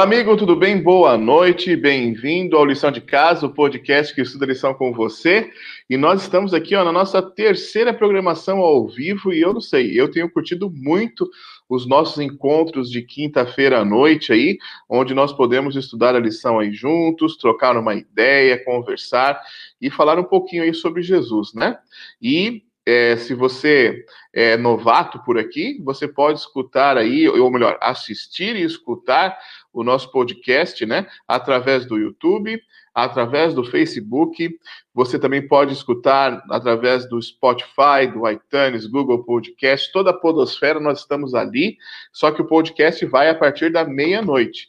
Olá, amigo, tudo bem? Boa noite, bem-vindo ao Lição de Casa, o podcast que estuda lição com você. E nós estamos aqui ó, na nossa terceira programação ao vivo, e eu não sei, eu tenho curtido muito os nossos encontros de quinta-feira à noite aí, onde nós podemos estudar a lição aí juntos, trocar uma ideia, conversar e falar um pouquinho aí sobre Jesus, né? E é, se você é novato por aqui, você pode escutar aí, ou melhor, assistir e escutar o nosso podcast, né? Através do YouTube, através do Facebook. Você também pode escutar através do Spotify, do iTunes, Google Podcast, toda a Podosfera, nós estamos ali. Só que o podcast vai a partir da meia-noite.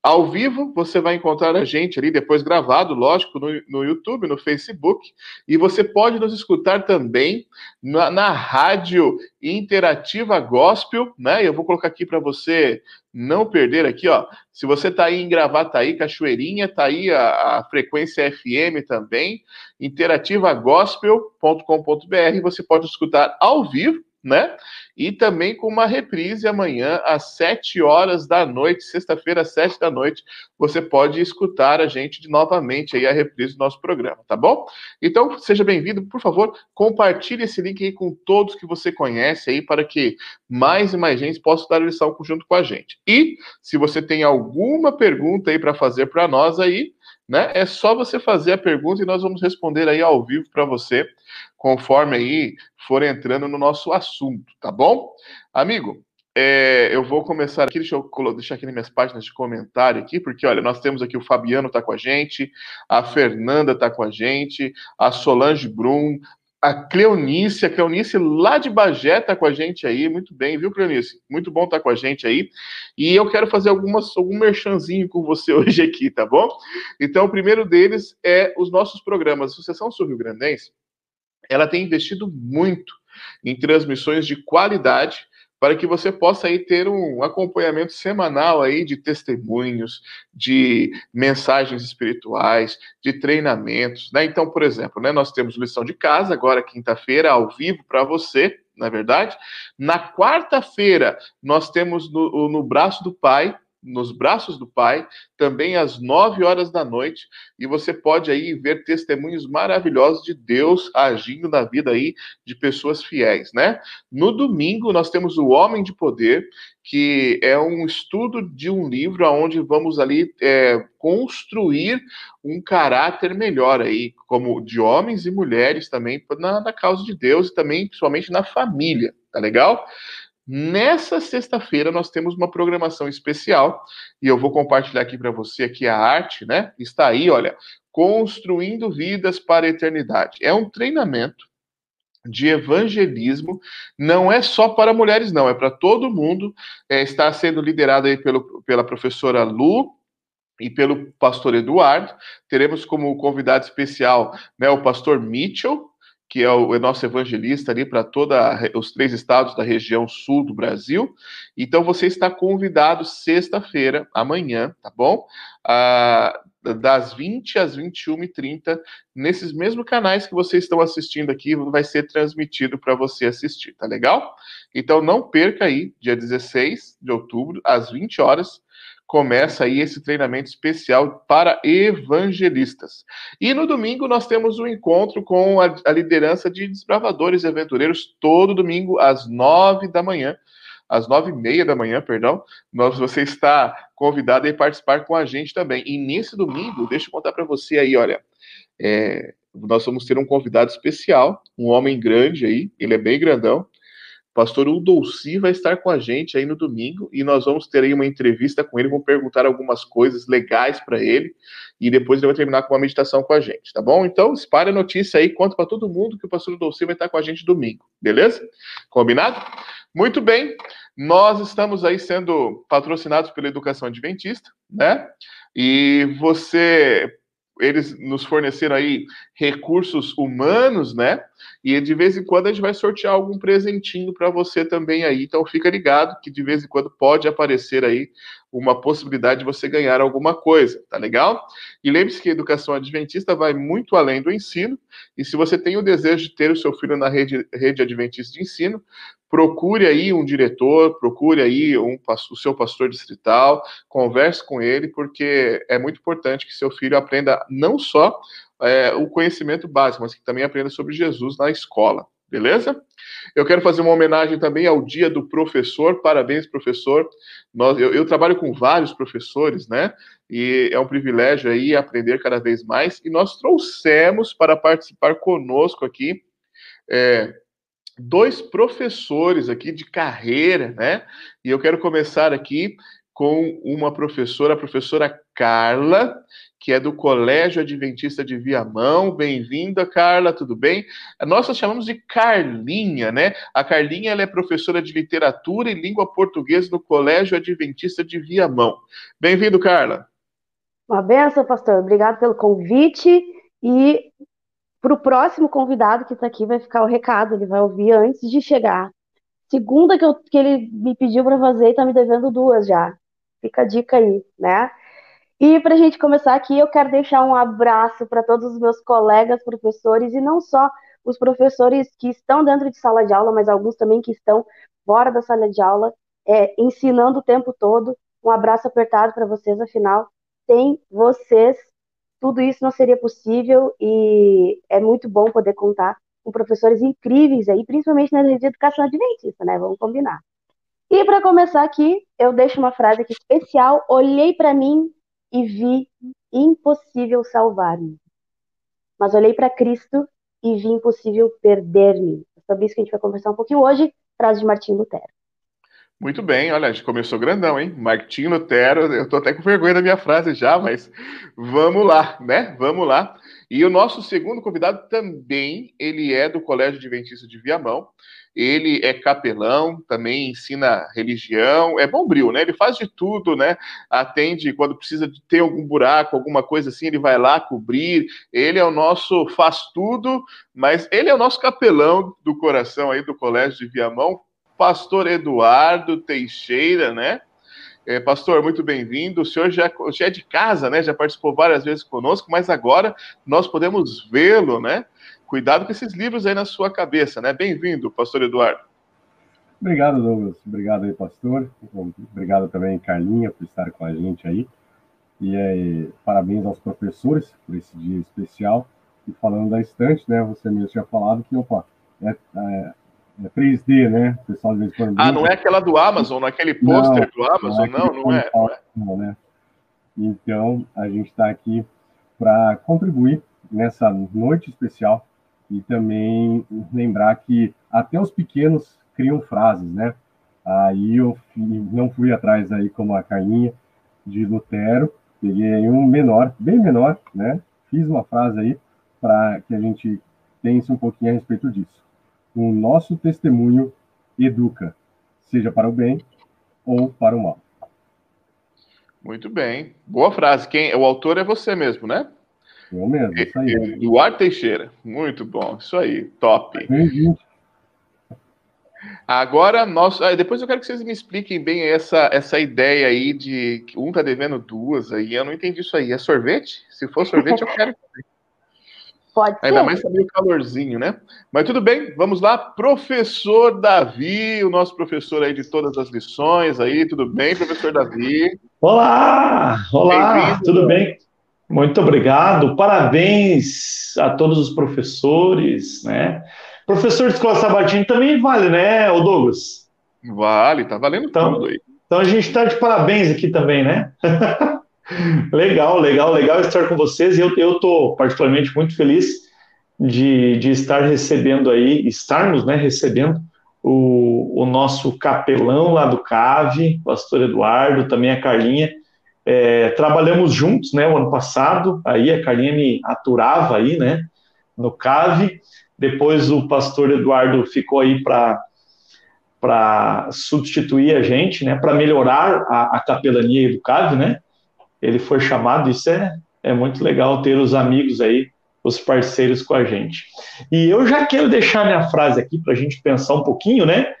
Ao vivo, você vai encontrar a gente ali, depois gravado, lógico, no, no YouTube, no Facebook, e você pode nos escutar também na, na rádio interativa gospel, né? Eu vou colocar aqui para você não perder aqui, ó. Se você está aí em Gravataí, Cachoeirinha, tá aí a, a frequência FM também, interativagospel.com.br, você pode escutar ao vivo né? E também com uma reprise amanhã às 7 horas da noite, sexta-feira, às 7 da noite, você pode escutar a gente de novamente aí a reprise do nosso programa, tá bom? Então, seja bem-vindo, por favor, compartilhe esse link aí com todos que você conhece aí para que mais e mais gente possa dar lição junto com a gente. E se você tem alguma pergunta aí para fazer para nós aí, né? É só você fazer a pergunta e nós vamos responder aí ao vivo para você, conforme aí for entrando no nosso assunto, tá bom? Amigo, é, eu vou começar aqui, deixa eu deixar aqui nas minhas páginas de comentário aqui, porque olha, nós temos aqui o Fabiano tá com a gente, a Fernanda tá com a gente, a Solange Brum, a Cleonice, a Cleonice lá de Bagé tá com a gente aí, muito bem, viu, Cleonice? Muito bom estar tá com a gente aí. E eu quero fazer algumas, algum merchanzinho com você hoje aqui, tá bom? Então, o primeiro deles é os nossos programas. A Associação Sul Rio Grandense, ela tem investido muito em transmissões de qualidade para que você possa aí ter um acompanhamento semanal aí de testemunhos, de mensagens espirituais, de treinamentos, né? Então, por exemplo, né, nós temos lição de casa agora quinta-feira ao vivo para você, na é verdade. Na quarta-feira nós temos no, no braço do Pai nos braços do Pai, também às nove horas da noite, e você pode aí ver testemunhos maravilhosos de Deus agindo na vida aí de pessoas fiéis, né? No domingo nós temos o Homem de Poder, que é um estudo de um livro onde vamos ali é, construir um caráter melhor aí, como de homens e mulheres também na, na causa de Deus e também principalmente na família, tá legal? Nessa sexta-feira nós temos uma programação especial e eu vou compartilhar aqui para você aqui a arte, né? Está aí, olha, construindo vidas para a eternidade. É um treinamento de evangelismo, não é só para mulheres, não, é para todo mundo. É, está sendo liderado aí pelo, pela professora Lu, e pelo pastor Eduardo. Teremos como convidado especial né, o pastor Mitchell, que é o, é nosso evangelista ali para todos os três estados da região sul do Brasil. Então você está convidado sexta-feira, amanhã, tá bom? Ah, das 20 às 21h30, nesses mesmos canais que vocês estão assistindo aqui, vai ser transmitido para você assistir, tá legal? Então não perca aí, dia 16 de outubro, às 20 horas, começa aí esse treinamento especial para evangelistas. E no domingo nós temos um encontro com a, a liderança de desbravadores e aventureiros, todo domingo às nove da manhã, às nove e meia da manhã, perdão, nós, você está convidado a participar com a gente também. E nesse domingo, deixa eu contar para você aí, olha, é, nós vamos ter um convidado especial, um homem grande aí, ele é bem grandão, pastor Udolci vai estar com a gente aí no domingo e nós vamos ter aí uma entrevista com ele, vamos perguntar algumas coisas legais para ele e depois ele vai terminar com uma meditação com a gente, tá bom? Então, espalhe a notícia aí, conta para todo mundo que o pastor Udolci vai estar com a gente domingo, beleza? Combinado? Muito bem, nós estamos aí sendo patrocinados pela Educação Adventista, né? E você eles nos forneceram aí recursos humanos, né? E de vez em quando a gente vai sortear algum presentinho para você também aí. Então fica ligado que de vez em quando pode aparecer aí uma possibilidade de você ganhar alguma coisa, tá legal? E lembre-se que a educação adventista vai muito além do ensino, e se você tem o desejo de ter o seu filho na rede, rede adventista de ensino, procure aí um diretor, procure aí um, o seu pastor distrital, converse com ele, porque é muito importante que seu filho aprenda não só é, o conhecimento básico, mas que também aprenda sobre Jesus na escola, beleza? Eu quero fazer uma homenagem também ao Dia do Professor. Parabéns, professor. Nós, eu, eu, trabalho com vários professores, né? E é um privilégio aí aprender cada vez mais. E nós trouxemos para participar conosco aqui é, dois professores aqui de carreira, né? E eu quero começar aqui com uma professora, a professora Carla, que é do Colégio Adventista de Viamão. Bem-vinda, Carla, tudo bem? Nós chamamos de Carlinha, né? A Carlinha ela é professora de literatura e língua portuguesa no Colégio Adventista de Viamão. Bem-vindo, Carla. Uma benção, pastor. Obrigado pelo convite e para o próximo convidado que está aqui vai ficar o recado, ele vai ouvir antes de chegar. Segunda que, eu, que ele me pediu para fazer e está me devendo duas já. Fica a dica aí, né? E para a gente começar aqui, eu quero deixar um abraço para todos os meus colegas professores e não só os professores que estão dentro de sala de aula, mas alguns também que estão fora da sala de aula, é, ensinando o tempo todo. Um abraço apertado para vocês, afinal, sem vocês, tudo isso não seria possível e é muito bom poder contar com professores incríveis aí, principalmente na rede de educação adventista, né? Vamos combinar. E para começar aqui, eu deixo uma frase aqui especial. Olhei para mim e vi impossível salvar-me. Mas olhei para Cristo e vi impossível perder-me. É sobre isso que a gente vai conversar um pouquinho hoje, frase de Martim Lutero. Muito bem, olha, a gente começou grandão, hein? Martim Lutero, eu tô até com vergonha da minha frase já, mas vamos lá, né? Vamos lá. E o nosso segundo convidado também, ele é do Colégio Adventista de Viamão. Ele é capelão, também ensina religião, é bombril, né? Ele faz de tudo, né? Atende quando precisa de ter algum buraco, alguma coisa assim, ele vai lá cobrir. Ele é o nosso faz tudo, mas ele é o nosso capelão do coração aí do Colégio de Viamão, pastor Eduardo Teixeira, né? É, pastor, muito bem-vindo. O senhor já, já é de casa, né? Já participou várias vezes conosco, mas agora nós podemos vê-lo, né? Cuidado com esses livros aí na sua cabeça, né? Bem-vindo, pastor Eduardo. Obrigado, Douglas. Obrigado aí, pastor. Obrigado também, Carlinha, por estar com a gente aí. E é, parabéns aos professores por esse dia especial. E falando da estante, né? Você mesmo tinha falado que, opa, é, é é 3D, né? O pessoal de vez em quando. Ah, não é aquela do Amazon, naquele pôster do Amazon, não, não, não, é, não é. Não, né? Então, a gente está aqui para contribuir nessa noite especial e também lembrar que até os pequenos criam frases, né? Aí eu não fui atrás aí como a Carlinha de Lutero, peguei um menor, bem menor, né? Fiz uma frase aí para que a gente pense um pouquinho a respeito disso o nosso testemunho educa, seja para o bem ou para o mal. Muito bem. Boa frase. Quem, o autor é você mesmo, né? Eu mesmo, isso aí. Eduardo Teixeira. Muito bom. Isso aí. Top. Bem-vindo. Agora, nós, ah, depois eu quero que vocês me expliquem bem essa, essa ideia aí de que um tá devendo duas aí. Eu não entendi isso aí. É sorvete? Se for sorvete, eu quero. Pode Ainda ser. mais tá meio calorzinho, né? Mas tudo bem, vamos lá. Professor Davi, o nosso professor aí de todas as lições aí, tudo bem, professor Davi? Olá, olá, tudo bem? Muito obrigado, parabéns a todos os professores, né? Professor de escola sabatina também vale, né, o Douglas? Vale, tá valendo então, tudo aí. Então a gente está de parabéns aqui também, né? Legal, legal, legal estar com vocês. Eu estou particularmente muito feliz de, de estar recebendo aí, estarmos né, recebendo o, o nosso capelão lá do CAVE, pastor Eduardo, também a Carlinha. É, trabalhamos juntos, né, o ano passado, aí a Carlinha me aturava aí, né, no CAVE. Depois o pastor Eduardo ficou aí para para substituir a gente, né, para melhorar a, a capelania do CAVE, né, ele foi chamado, isso é, é muito legal ter os amigos aí, os parceiros com a gente. E eu já quero deixar minha frase aqui para a gente pensar um pouquinho, né?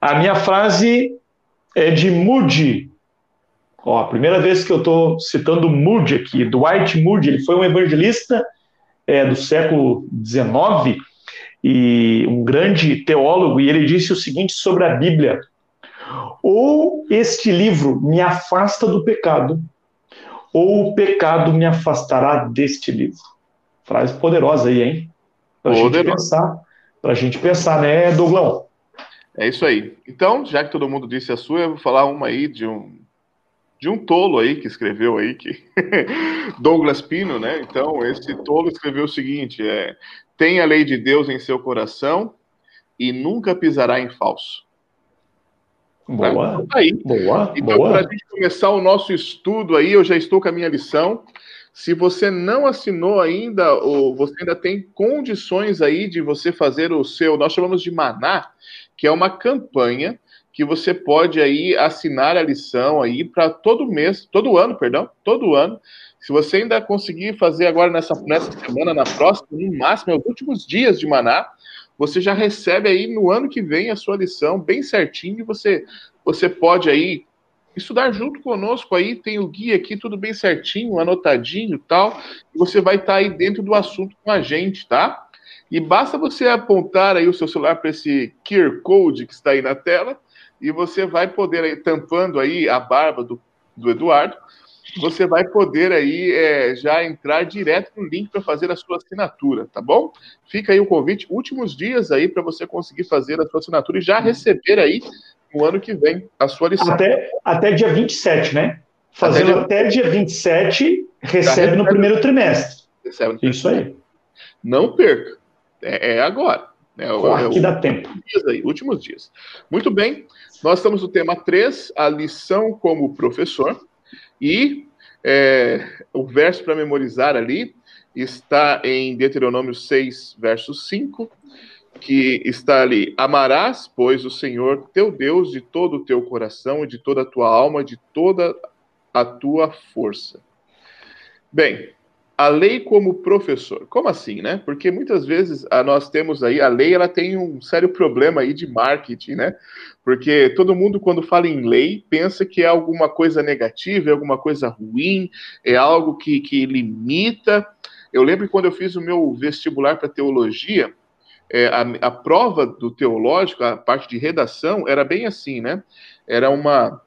A minha frase é de Moody. Ó, a primeira vez que eu estou citando Moody aqui, Dwight Moody, ele foi um evangelista é, do século XIX e um grande teólogo, e ele disse o seguinte sobre a Bíblia: ou este livro me afasta do pecado, ou o pecado me afastará deste livro. Frase poderosa aí, hein? Para a gente pensar, para a gente pensar, né, Douglão? É isso aí. Então, já que todo mundo disse a sua, eu vou falar uma aí de um de um tolo aí que escreveu aí que Douglas Pino, né? Então, esse tolo escreveu o seguinte, é: "Tem a lei de Deus em seu coração e nunca pisará em falso." Boa. Tá aí. Boa. Então, para a gente começar o nosso estudo aí, eu já estou com a minha lição. Se você não assinou ainda, ou você ainda tem condições aí de você fazer o seu, nós chamamos de maná, que é uma campanha que você pode aí assinar a lição aí para todo mês, todo ano, perdão, todo ano. Se você ainda conseguir fazer agora nessa, nessa semana, na próxima, no máximo, nos últimos dias de maná, você já recebe aí no ano que vem a sua lição bem certinho e você, você pode aí estudar junto conosco aí, tem o guia aqui, tudo bem certinho, anotadinho tal, e você vai estar tá aí dentro do assunto com a gente, tá? E basta você apontar aí o seu celular para esse QR Code que está aí na tela, e você vai poder aí, tampando aí a barba do, do Eduardo, você vai poder aí é, já entrar direto no link para fazer a sua assinatura, tá bom? Fica aí o convite, últimos dias aí para você conseguir fazer a sua assinatura e já receber aí no ano que vem a sua lição. Até, até dia 27, né? Fazendo até dia, até dia 27, recebe no primeiro trimestre. Recebe no Isso aí. Não perca. É, é agora. É, Corre é, que dá tempo. Dias aí, últimos dias. Muito bem. Nós estamos no tema 3, a lição como professor. E é, o verso para memorizar ali está em Deuteronômio 6, verso 5, que está ali: Amarás, pois, o Senhor teu Deus de todo o teu coração e de toda a tua alma, de toda a tua força. Bem, a lei como professor. Como assim, né? Porque muitas vezes a, nós temos aí, a lei ela tem um sério problema aí de marketing, né? Porque todo mundo, quando fala em lei, pensa que é alguma coisa negativa, é alguma coisa ruim, é algo que, que limita. Eu lembro quando eu fiz o meu vestibular para teologia, é, a, a prova do teológico, a parte de redação, era bem assim, né? Era uma.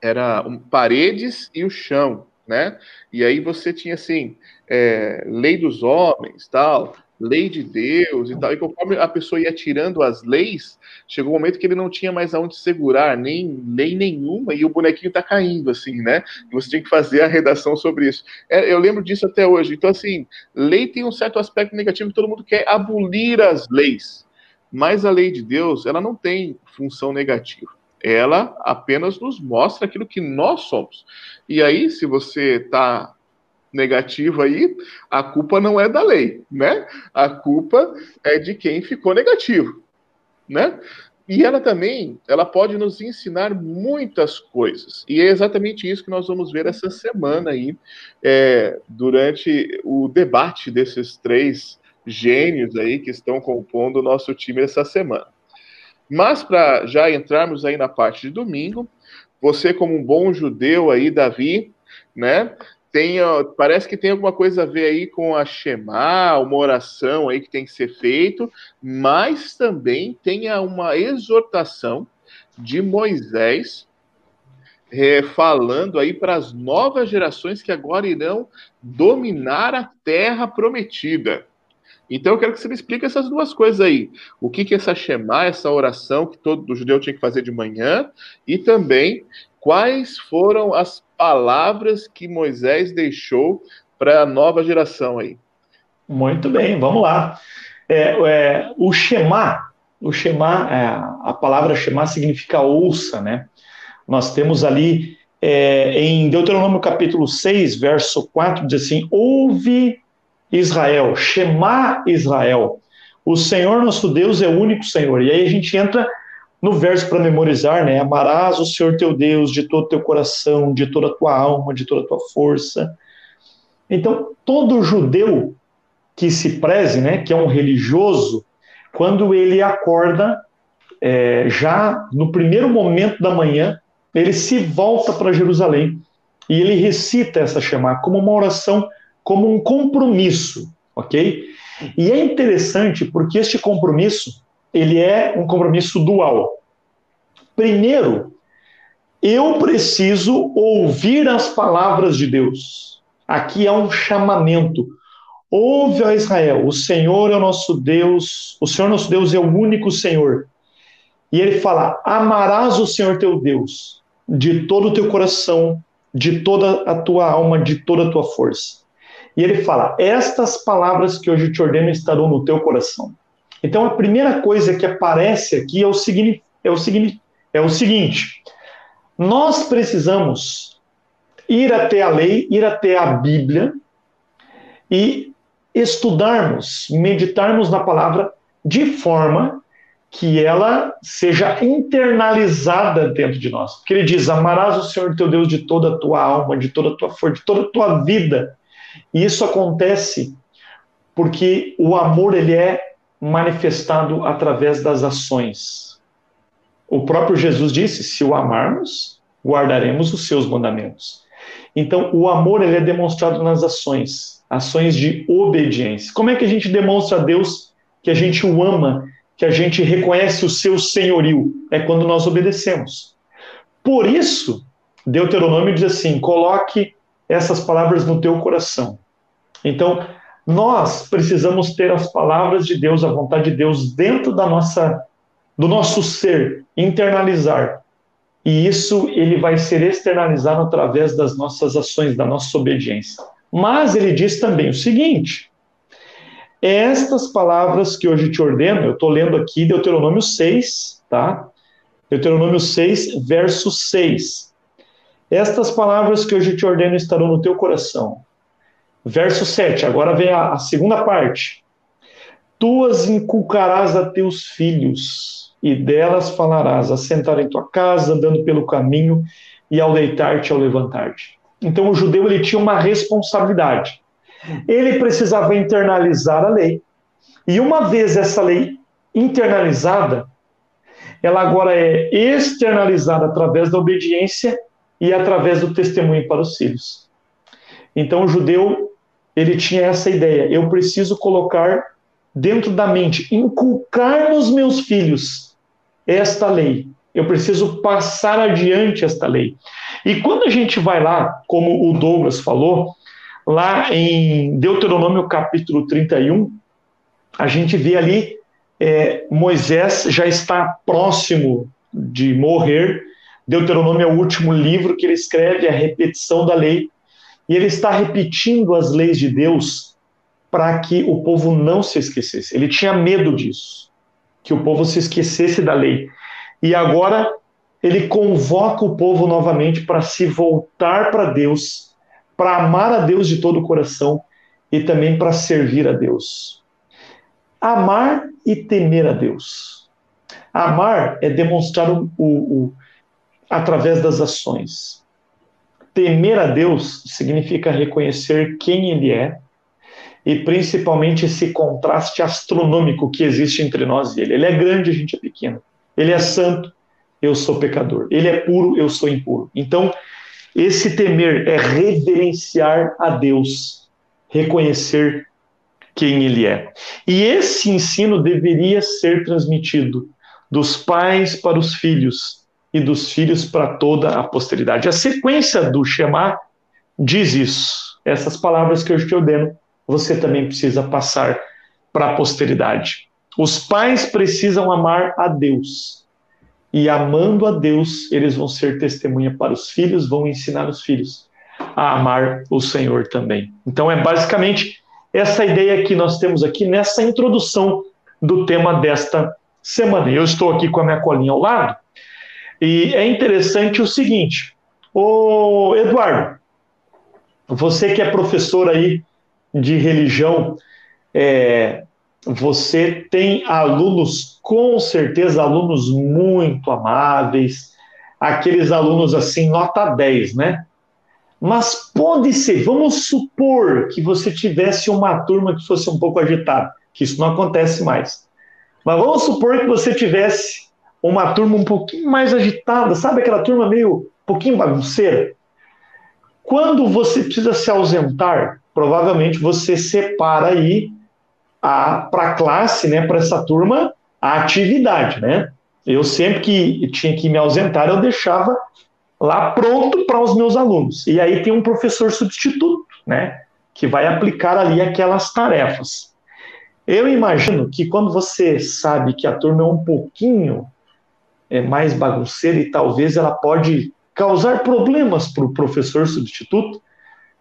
Era um, paredes e o chão né? E aí você tinha assim, é, lei dos homens, tal, lei de Deus e tal. E conforme a pessoa ia tirando as leis, chegou um momento que ele não tinha mais aonde segurar, nem lei nenhuma, e o bonequinho tá caindo, assim, né? E você tinha que fazer a redação sobre isso. É, eu lembro disso até hoje. Então, assim, lei tem um certo aspecto negativo, todo mundo quer abolir as leis. Mas a lei de Deus, ela não tem função negativa ela apenas nos mostra aquilo que nós somos. E aí, se você está negativo aí, a culpa não é da lei, né? A culpa é de quem ficou negativo, né? E ela também, ela pode nos ensinar muitas coisas. E é exatamente isso que nós vamos ver essa semana aí, é, durante o debate desses três gênios aí que estão compondo o nosso time essa semana. Mas para já entrarmos aí na parte de domingo, você como um bom judeu aí, Davi, né? Tem, parece que tem alguma coisa a ver aí com a Shema, uma oração aí que tem que ser feito, mas também tem uma exortação de Moisés é, falando aí para as novas gerações que agora irão dominar a terra prometida. Então eu quero que você me explique essas duas coisas aí. O que, que é essa Shema, essa oração que todo judeu tinha que fazer de manhã, e também quais foram as palavras que Moisés deixou para a nova geração aí. Muito bem, vamos lá. É, é, o Shema, o Shema, é, a palavra Shema significa ouça, né? Nós temos ali é, em Deuteronômio capítulo 6, verso 4, diz assim: ouve Israel, Shema Israel. O Senhor nosso Deus é o único Senhor. E aí a gente entra no verso para memorizar, né? Amarás o Senhor teu Deus de todo teu coração, de toda a tua alma, de toda a tua força. Então, todo judeu que se preze, né, que é um religioso, quando ele acorda, é, já no primeiro momento da manhã, ele se volta para Jerusalém e ele recita essa Shema como uma oração, como um compromisso, ok? E é interessante porque este compromisso, ele é um compromisso dual. Primeiro, eu preciso ouvir as palavras de Deus. Aqui é um chamamento. Ouve, ó Israel, o Senhor é o nosso Deus, o Senhor nosso Deus é o único Senhor. E ele fala: Amarás o Senhor teu Deus de todo o teu coração, de toda a tua alma, de toda a tua força. E ele fala: Estas palavras que hoje te ordeno estarão no teu coração. Então a primeira coisa que aparece aqui é o, seguinte, é o, seguinte, é o seguinte: nós precisamos ir até a lei, ir até a Bíblia e estudarmos, meditarmos na palavra de forma que ela seja internalizada dentro de nós. Porque ele diz: Amarás o Senhor teu Deus de toda a tua alma, de toda a tua força, de toda a tua vida. E isso acontece porque o amor ele é manifestado através das ações. O próprio Jesus disse: se o amarmos, guardaremos os seus mandamentos. Então, o amor ele é demonstrado nas ações, ações de obediência. Como é que a gente demonstra a Deus que a gente o ama que a gente reconhece o seu senhorio, é quando nós obedecemos. Por isso, Deuteronômio diz assim: coloque essas palavras no teu coração. Então, nós precisamos ter as palavras de Deus, a vontade de Deus dentro da nossa do nosso ser, internalizar. E isso ele vai ser externalizado através das nossas ações, da nossa obediência. Mas ele diz também o seguinte: estas palavras que hoje te ordeno, eu estou lendo aqui Deuteronômio 6, tá? Deuteronômio 6, verso 6. Estas palavras que hoje te ordeno estarão no teu coração. Verso 7, agora vem a, a segunda parte. Tu as inculcarás a teus filhos, e delas falarás, a sentar em tua casa, andando pelo caminho, e ao deitar-te, ao levantar-te. Então o judeu ele tinha uma responsabilidade ele precisava internalizar a lei. E uma vez essa lei internalizada, ela agora é externalizada através da obediência e através do testemunho para os filhos. Então o judeu, ele tinha essa ideia, eu preciso colocar dentro da mente, inculcar nos meus filhos esta lei. Eu preciso passar adiante esta lei. E quando a gente vai lá, como o Douglas falou, lá em Deuteronômio capítulo 31, a gente vê ali é, Moisés já está próximo de morrer. Deuteronômio é o último livro que ele escreve, a repetição da lei. E ele está repetindo as leis de Deus para que o povo não se esquecesse. Ele tinha medo disso, que o povo se esquecesse da lei. E agora ele convoca o povo novamente para se voltar para Deus para amar a Deus de todo o coração e também para servir a Deus. Amar e temer a Deus. Amar é demonstrar o, o através das ações. Temer a Deus significa reconhecer quem Ele é e principalmente esse contraste astronômico que existe entre nós e Ele. Ele é grande, a gente é pequeno. Ele é santo, eu sou pecador. Ele é puro, eu sou impuro. Então, esse temer é reverenciar a Deus, reconhecer quem Ele é. E esse ensino deveria ser transmitido dos pais para os filhos e dos filhos para toda a posteridade. A sequência do Shema diz isso. Essas palavras que eu te ordeno, você também precisa passar para a posteridade. Os pais precisam amar a Deus e amando a Deus, eles vão ser testemunha para os filhos, vão ensinar os filhos a amar o Senhor também. Então é basicamente essa ideia que nós temos aqui nessa introdução do tema desta semana. Eu estou aqui com a minha colinha ao lado e é interessante o seguinte, o Eduardo, você que é professor aí de religião, é, você tem alunos, com certeza, alunos muito amáveis, aqueles alunos assim, nota 10, né? Mas pode ser, vamos supor que você tivesse uma turma que fosse um pouco agitada, que isso não acontece mais. Mas vamos supor que você tivesse uma turma um pouquinho mais agitada, sabe aquela turma meio um pouquinho bagunceira? Quando você precisa se ausentar, provavelmente você separa aí para a classe, né, para essa turma, a atividade, né? Eu sempre que tinha que me ausentar, eu deixava lá pronto para os meus alunos. E aí tem um professor substituto, né, que vai aplicar ali aquelas tarefas. Eu imagino que quando você sabe que a turma é um pouquinho é, mais bagunceira e talvez ela pode causar problemas para o professor substituto,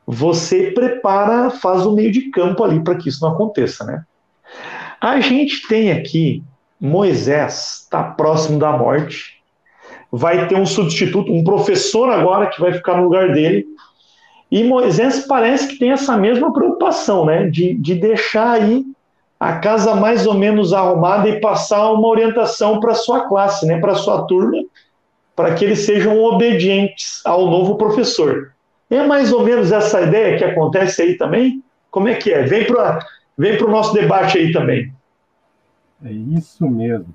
você prepara, faz o meio de campo ali para que isso não aconteça, né? A gente tem aqui Moisés, está próximo da morte, vai ter um substituto, um professor agora que vai ficar no lugar dele, e Moisés parece que tem essa mesma preocupação, né, de, de deixar aí a casa mais ou menos arrumada e passar uma orientação para sua classe, né, para sua turma, para que eles sejam obedientes ao novo professor. É mais ou menos essa ideia que acontece aí também? Como é que é? Vem para vem o nosso debate aí também. É isso mesmo.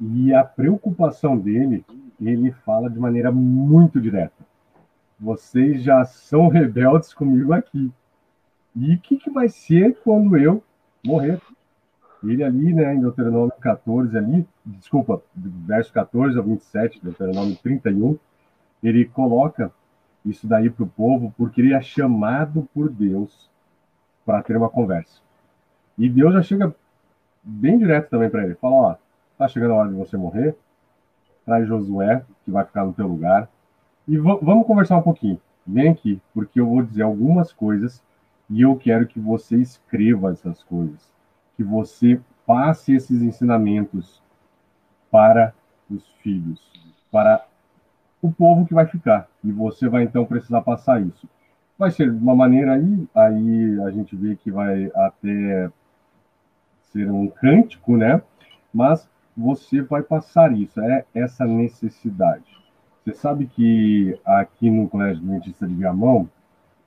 E a preocupação dele, ele fala de maneira muito direta. Vocês já são rebeldes comigo aqui. E o que, que vai ser quando eu morrer. Ele ali, né, em Deuteronômio 14, ali, desculpa, verso 14 ao 27, Deuteronômio 31, ele coloca isso daí para o povo porque ele é chamado por Deus para ter uma conversa. E Deus já chega bem direto também para ele. Fala, ó, tá chegando a hora de você morrer, traz Josué, que vai ficar no teu lugar, e vamos conversar um pouquinho. Vem aqui, porque eu vou dizer algumas coisas e eu quero que você escreva essas coisas, que você passe esses ensinamentos para os filhos, para o povo que vai ficar. E você vai então precisar passar isso. Vai ser de uma maneira aí, aí a gente vê que vai até ser um cântico, né? Mas você vai passar isso, é essa necessidade. Você sabe que aqui no Colégio Adventista de Viamão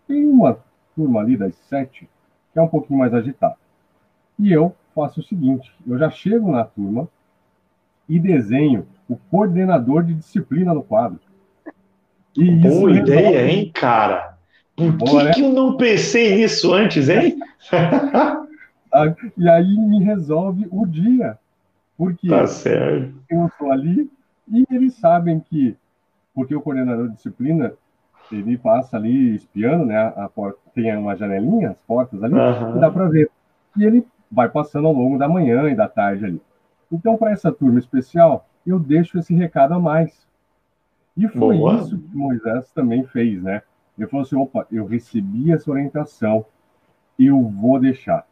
tem uma turma ali das sete, que é um pouquinho mais agitada. E eu faço o seguinte: eu já chego na turma e desenho o coordenador de disciplina no quadro. E Boa ideia, hein, cara? Por Boa, que, né? que eu não pensei nisso antes, hein? Ah, e aí me resolve o dia. Porque tá eu estou ali e eles sabem que, porque o coordenador de disciplina ele passa ali espiando, né? A porta tem uma janelinha, as portas ali, uhum. dá para ver. E ele vai passando ao longo da manhã e da tarde ali. Então, para essa turma especial, eu deixo esse recado a mais. E foi Boa. isso que Moisés também fez, né? Ele falou assim: opa, eu recebi essa orientação, eu vou deixar.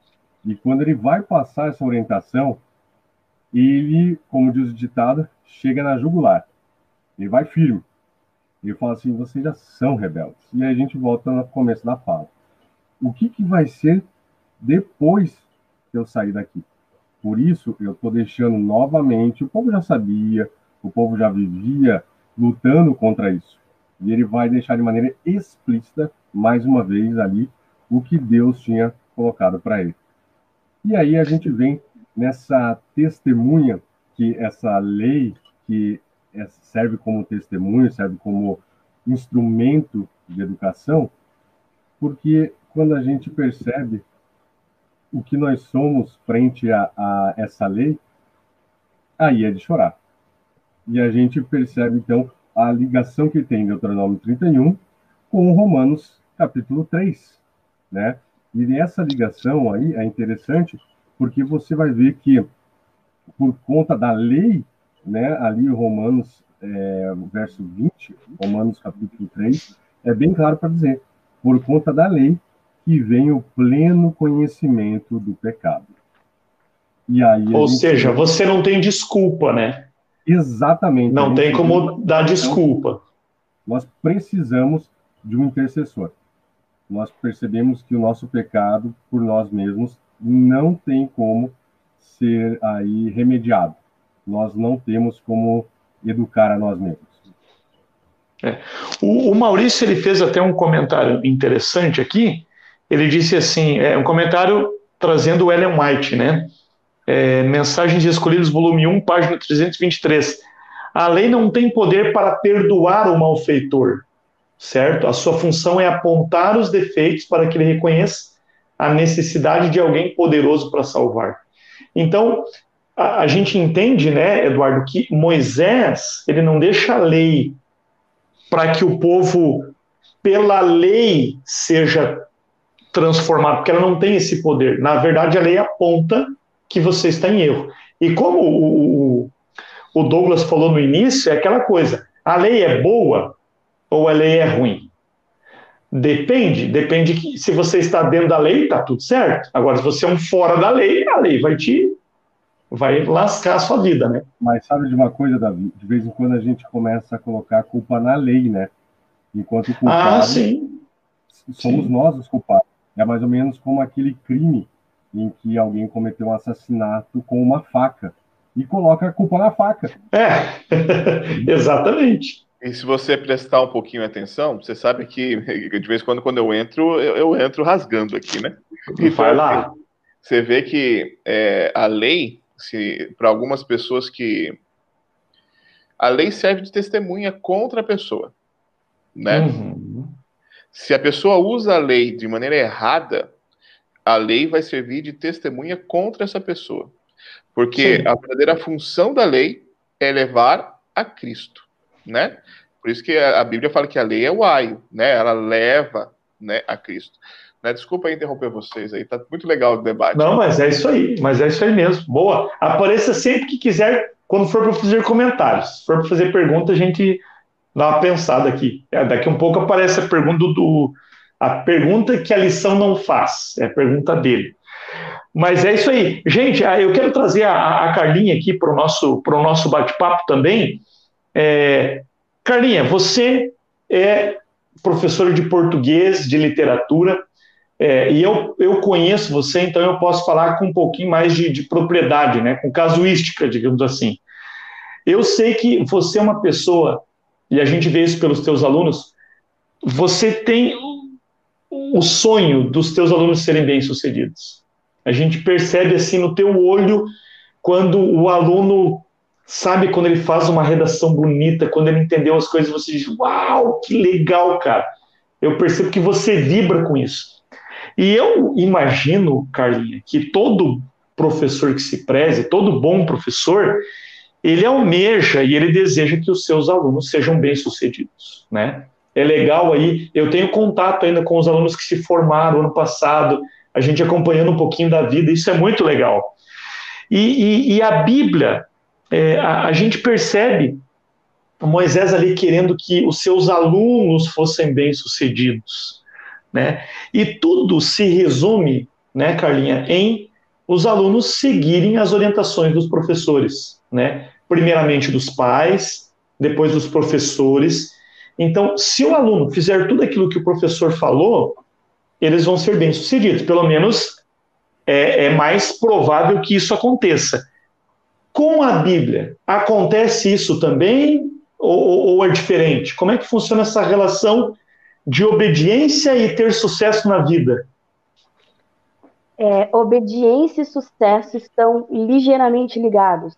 E quando ele vai passar essa orientação, ele, como diz o ditado, chega na jugular. Ele vai firme. Ele fala assim: vocês já são rebeldes. E aí a gente volta no começo da fala. O que, que vai ser depois que eu sair daqui? Por isso, eu estou deixando novamente. O povo já sabia, o povo já vivia lutando contra isso. E ele vai deixar de maneira explícita, mais uma vez ali, o que Deus tinha colocado para ele. E aí a gente vem nessa testemunha que essa lei que serve como testemunho, serve como instrumento de educação, porque quando a gente percebe o que nós somos frente a, a essa lei, aí é de chorar. E a gente percebe, então, a ligação que tem Deuteronômio 31 com Romanos capítulo 3, né? E essa ligação aí é interessante porque você vai ver que por conta da lei né, ali Romanos, é, verso 20, Romanos capítulo 3, é bem claro para dizer, por conta da lei que vem o pleno conhecimento do pecado. E aí Ou seja, você não tem desculpa, né? Exatamente. Não tem como dar desculpa. Nós precisamos de um intercessor. Nós percebemos que o nosso pecado por nós mesmos não tem como ser aí remediado nós não temos como educar a nós mesmos. É. O, o, Maurício ele fez até um comentário interessante aqui. Ele disse assim, é um comentário trazendo o Ellen White, né? é, Mensagens Escolhidas, volume 1, página 323. A lei não tem poder para perdoar o malfeitor, certo? A sua função é apontar os defeitos para que ele reconheça a necessidade de alguém poderoso para salvar. Então, a, a, gente entende, né, Eduardo, que Moisés, ele não deixa a lei para que o povo, pela lei, seja transformado, porque ela não tem esse poder. Na verdade, a lei aponta que você está em erro. E como o, o Douglas falou no início, é aquela coisa: a lei é boa ou a lei é ruim? Depende, depende que se você está dentro da lei, está tudo certo. Agora, se você é um fora da lei, a lei vai te vai lascar a sua vida, né? Mas sabe de uma coisa, Davi? De vez em quando a gente começa a colocar a culpa na lei, né? Enquanto o culpado ah, sim. somos sim. nós os culpados. É mais ou menos como aquele crime em que alguém cometeu um assassinato com uma faca e coloca a culpa na faca. É, exatamente. E se você prestar um pouquinho atenção, você sabe que de vez em quando, quando eu entro, eu, eu entro rasgando aqui, né? E vai lá. Você vê que é, a lei, se para algumas pessoas que a lei serve de testemunha contra a pessoa, né? Uhum. Se a pessoa usa a lei de maneira errada, a lei vai servir de testemunha contra essa pessoa. Porque Sim. a verdadeira função da lei é levar a Cristo, né? Por isso que a Bíblia fala que a lei é o aio, né? Ela leva, né, a Cristo. Né? Desculpa interromper vocês aí, tá muito legal o debate. Não, mas é isso aí, mas é isso aí mesmo. Boa. Apareça sempre que quiser, quando for para fazer comentários. Se for para fazer pergunta, a gente dá uma pensada aqui. É, daqui um pouco aparece a pergunta do, a pergunta que a lição não faz, é a pergunta dele. Mas é isso aí. Gente, ah, eu quero trazer a, a Carlinha aqui para o nosso, nosso bate-papo também. É, Carlinha, você é professora de português, de literatura, é, e eu, eu conheço você, então eu posso falar com um pouquinho mais de, de propriedade, né, com casuística, digamos assim. Eu sei que você é uma pessoa, e a gente vê isso pelos teus alunos, você tem o sonho dos teus alunos serem bem-sucedidos. A gente percebe assim no teu olho quando o aluno sabe quando ele faz uma redação bonita, quando ele entendeu as coisas, você diz: "Uau, que legal, cara". Eu percebo que você vibra com isso. E eu imagino, Carlinha, que todo professor que se preze, todo bom professor, ele almeja e ele deseja que os seus alunos sejam bem-sucedidos, né? É legal aí, eu tenho contato ainda com os alunos que se formaram ano passado, a gente acompanhando um pouquinho da vida, isso é muito legal. E, e, e a Bíblia, é, a, a, gente percebe Moisés ali querendo que os seus alunos fossem bem-sucedidos. Né? E tudo se resume, né, Carlinha, em os alunos seguirem as orientações dos professores. Né? Primeiramente dos pais, depois dos professores. Então, se o aluno fizer tudo aquilo que o professor falou, eles vão ser bem-sucedidos. Pelo menos é, é mais provável que isso aconteça. Com a Bíblia, acontece isso também ou, ou, é diferente? Como é que funciona essa relação de obediência e ter sucesso na vida? É, obediência e sucesso estão ligeiramente ligados.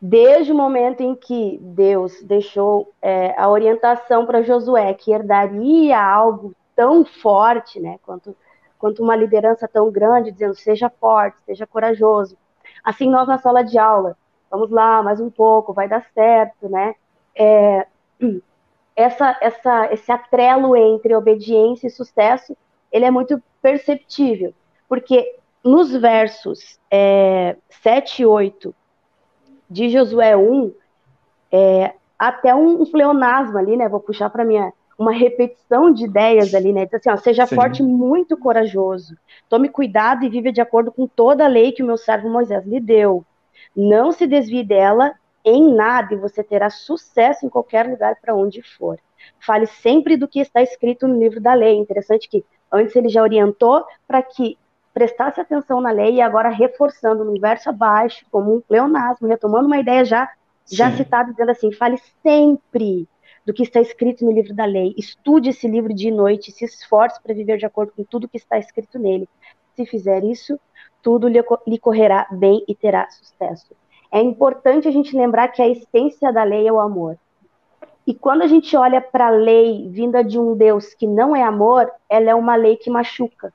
Desde o momento em que Deus deixou é, a orientação para Josué que herdaria algo tão forte, né, quanto, quanto uma liderança tão grande, dizendo seja forte, seja corajoso. Assim nós na sala de aula, vamos lá, mais um pouco, vai dar certo, né? É, essa, essa, esse atrelo entre obediência e sucesso, ele é muito perceptível, porque nos versos é, 7 e 8 de Josué 1, é, até um, um pleonasmo ali, né? Vou puxar para minha uma repetição de ideias ali, né? Diz assim, ó, seja Sim. forte muito corajoso. Tome cuidado e viva de acordo com toda a lei que o meu servo Moisés lhe deu. Não se desvie dela em nada e você terá sucesso em qualquer lugar para onde for. Fale sempre do que está escrito no livro da lei. Interessante que antes ele já orientou para que prestasse atenção na lei e agora reforçando no verso abaixo, como um pleonasmo, retomando uma ideia já, já citada, dizendo assim: fale sempre do que está escrito no livro da lei. Estude esse livro de noite, se esforce para viver de acordo com tudo que está escrito nele. Se fizer isso, tudo lhe, lhe correrá bem e terá sucesso. É importante a gente lembrar que a essência da lei é o amor. E quando a gente olha para a lei vinda de um Deus que não é amor, ela é uma lei que machuca.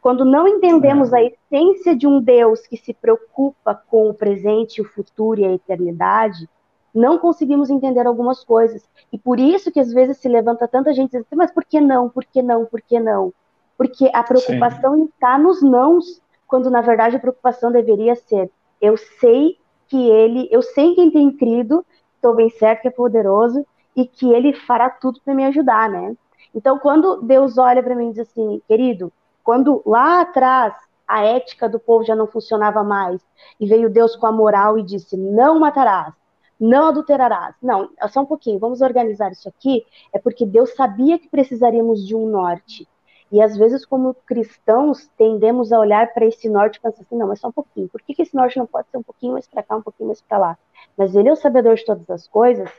Quando não entendemos a essência de um Deus que se preocupa com o presente, o futuro e a eternidade, não conseguimos entender algumas coisas. E por isso que às vezes se levanta tanta gente dizendo, mas por que não? Por que não? Por que não? Porque a preocupação Sim. está nos nãos, quando na verdade a preocupação deveria ser, eu sei que ele, eu sei quem tem crido, estou bem certo que é poderoso e que ele fará tudo para me ajudar, né? Então, quando Deus olha para mim e diz assim, querido, quando lá atrás a ética do povo já não funcionava mais e veio Deus com a moral e disse: não matarás, não adulterarás. Não, só um pouquinho, vamos organizar isso aqui. É porque Deus sabia que precisaríamos de um norte. E às vezes, como cristãos, tendemos a olhar para esse norte e pensar assim: não, mas só um pouquinho. Por que, que esse norte não pode ser um pouquinho mais para cá, um pouquinho mais para lá? Mas Ele é o sabedor de todas as coisas.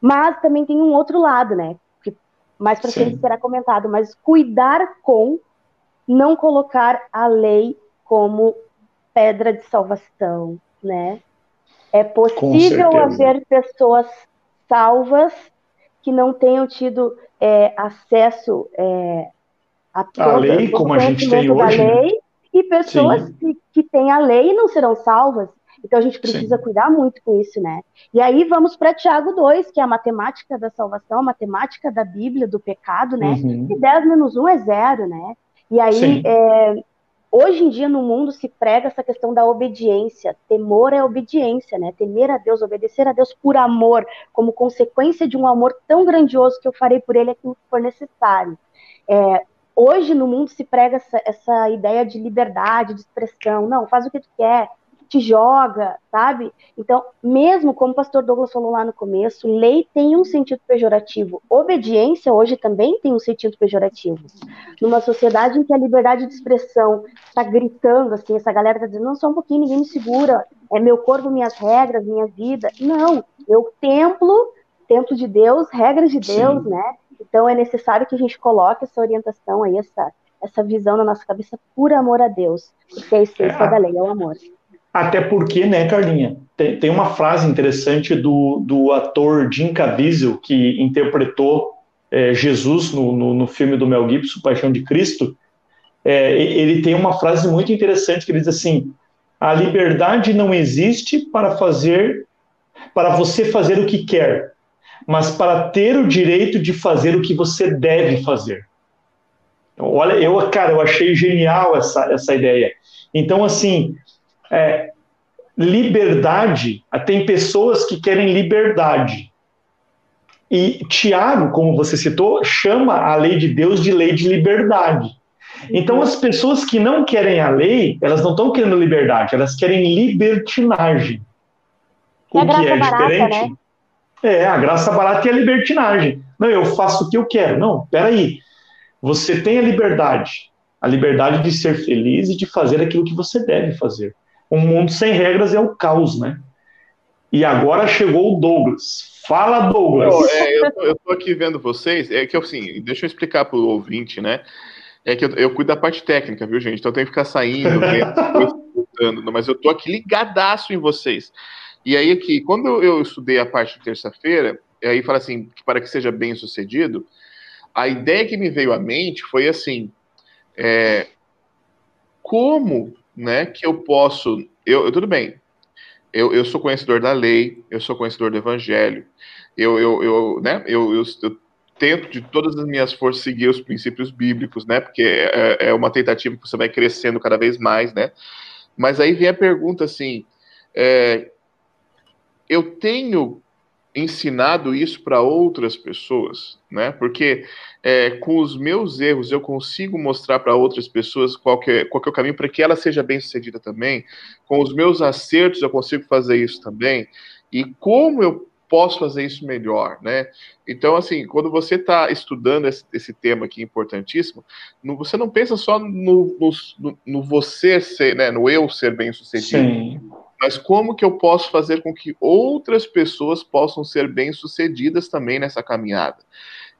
Mas também tem um outro lado, né? Que mais para frente será comentado. Mas cuidar com não colocar a lei como pedra de salvação, né? É possível haver pessoas salvas que não tenham tido é, acesso é, a a lei, como a gente tem hoje, né? lei, né? e pessoas que, que têm a lei não serão salvas. Então a gente precisa Sim. cuidar muito com isso, né? E aí vamos para Tiago 2, que é a matemática da salvação, a matemática da Bíblia, do pecado, né? Uhum. E 10 menos 1 é zero, né? E aí, é, hoje em dia no mundo se prega essa questão da obediência. Temor é obediência, né? Temer a Deus, obedecer a Deus por amor, como consequência de um amor tão grandioso que eu farei por ele aquilo que for necessário. É, hoje no mundo se prega essa, essa ideia de liberdade, de expressão. Não, faz o que tu quer, te joga, sabe? Então, mesmo como o pastor Douglas falou lá no começo, lei tem um sentido pejorativo. Obediência hoje também tem um sentido pejorativo. Numa sociedade em que a liberdade de expressão está gritando, assim, essa galera está dizendo, não, só um pouquinho, ninguém me segura, é meu corpo, minhas regras, minha vida. Não, eu templo, templo de Deus, regras de Deus, Sim. né? Então é necessário que a gente coloque essa orientação aí, essa, essa visão na nossa cabeça por amor a Deus, porque a essência é. da lei é o amor. Até porque, né, Carlinha, tem, tem uma frase interessante do, do ator Jim Caviezel, que interpretou é, Jesus no, no, no, filme do Mel Gibson, Paixão de Cristo. É, ele tem uma frase muito interessante que ele diz assim: a liberdade não existe para fazer, para você fazer o que quer, mas para ter o direito de fazer o que você deve fazer. Olha, eu, cara, eu achei genial essa, essa ideia. Então, assim, é, liberdade, tem pessoas que querem liberdade. E Tiago, como você citou, chama a lei de Deus de lei de liberdade. Então, as pessoas que não querem a lei, elas não estão querendo liberdade, elas querem libertinagem. O que é barata, diferente. Né? É, a graça barata e a libertinagem. Não, eu faço o que eu quero. Não, peraí. Você tem a liberdade, a liberdade de ser feliz e de fazer aquilo que você deve fazer. Um mundo sem regras é o caos, né? E agora chegou o Douglas. Fala, Douglas. é, eu, tô, eu, tô, aqui vendo vocês. É que assim, deixa eu explicar para o ouvinte, né? É que eu, eu, cuido da parte técnica, viu, gente? Então eu tenho que ficar saindo, voltando, mas eu tô aqui ligadaço em vocês. E aí, aqui, quando eu estudei a parte de terça-feira, aí fala assim, para que seja bem sucedido, a ideia que me veio à mente foi assim: é, como né, que eu posso. Eu, eu tudo bem, eu, eu, sou conhecedor da lei, eu sou conhecedor do evangelho, eu, eu, eu, né, eu, eu, eu, tento de todas as minhas forças seguir os princípios bíblicos, né, porque é, é, uma tentativa que você vai crescendo cada vez mais, né, mas aí vem a pergunta assim, é, eu tenho ensinado isso para outras pessoas, né? Porque é, com os meus erros eu consigo mostrar para outras pessoas qual que, é, qual que é o caminho para que ela seja bem sucedida também. Com os meus acertos eu consigo fazer isso também. E como eu posso fazer isso melhor, né? Então, assim, quando você está estudando esse, esse, tema aqui importantíssimo, você não pensa só no, no, no, você ser, né, no eu ser bem sucedido. Sim mas como que eu posso fazer com que outras pessoas possam ser bem-sucedidas também nessa caminhada?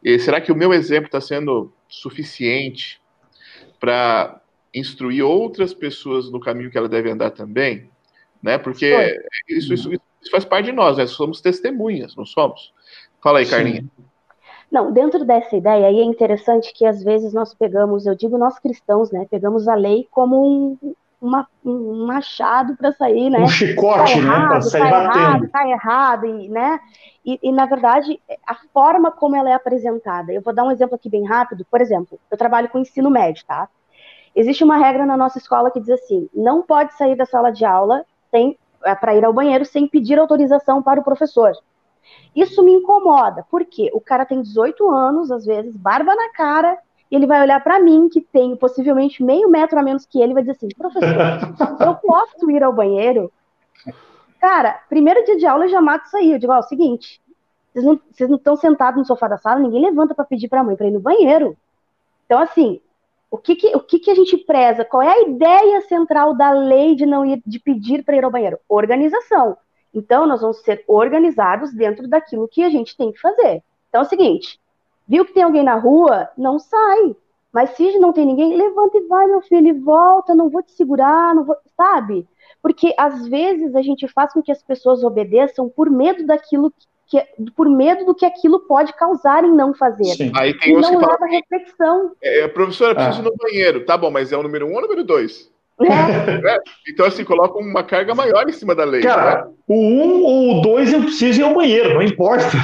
E será que o meu exemplo está sendo suficiente para instruir outras pessoas no caminho que ela deve andar também, né? Porque isso, isso, isso, faz parte de nós, né? Somos testemunhas, não somos? Fala aí, Carlinha. Não, dentro dessa ideia aí é interessante que às vezes nós pegamos, eu digo nós cristãos, né? Pegamos a lei como um, uma, um machado para sair, né? Um chicote, tá errado, né? Para sair tá batendo. Errado, tá errado, e, né? E, e, na verdade, a forma como ela é apresentada. Eu vou dar um exemplo aqui bem rápido. Por exemplo, eu trabalho com ensino médio, tá? Existe uma regra na nossa escola que diz assim: não pode sair da sala de aula sem é, para ir ao banheiro sem pedir autorização para o professor. Isso me incomoda, porque o cara tem 18 anos, às vezes, barba na cara, ele vai olhar para mim, que tem possivelmente meio metro a menos que ele, e vai dizer assim: professor, eu posso ir ao banheiro? Cara, primeiro dia de aula eu já mato isso aí. Eu digo: ó, é o seguinte, vocês não, vocês não estão sentados no sofá da sala, ninguém levanta para pedir para a mãe para ir no banheiro. Então, assim, o que, que, o que, que a gente preza? Qual é a ideia central da lei de não ir, de pedir para ir ao banheiro? Organização. Então, nós vamos ser organizados dentro daquilo que a gente tem que fazer. Então é o seguinte: viu que tem alguém na rua? Não sai. Mas se não tem ninguém, levanta e vai, meu filho, e volta, não vou te segurar, não vou, sabe? Porque às vezes a gente faz com que as pessoas obedeçam por medo daquilo que, por medo do que aquilo pode causar em não fazer. Sim. Aí tem e não leva fala, reflexão. É, professora, preciso ah. ir no banheiro. Tá bom, mas é o número um ou o número dois? É. É. Então, assim, coloca uma carga maior em cima da lei. Cara, né? o um ou o dois eu preciso ir ao banheiro, não importa.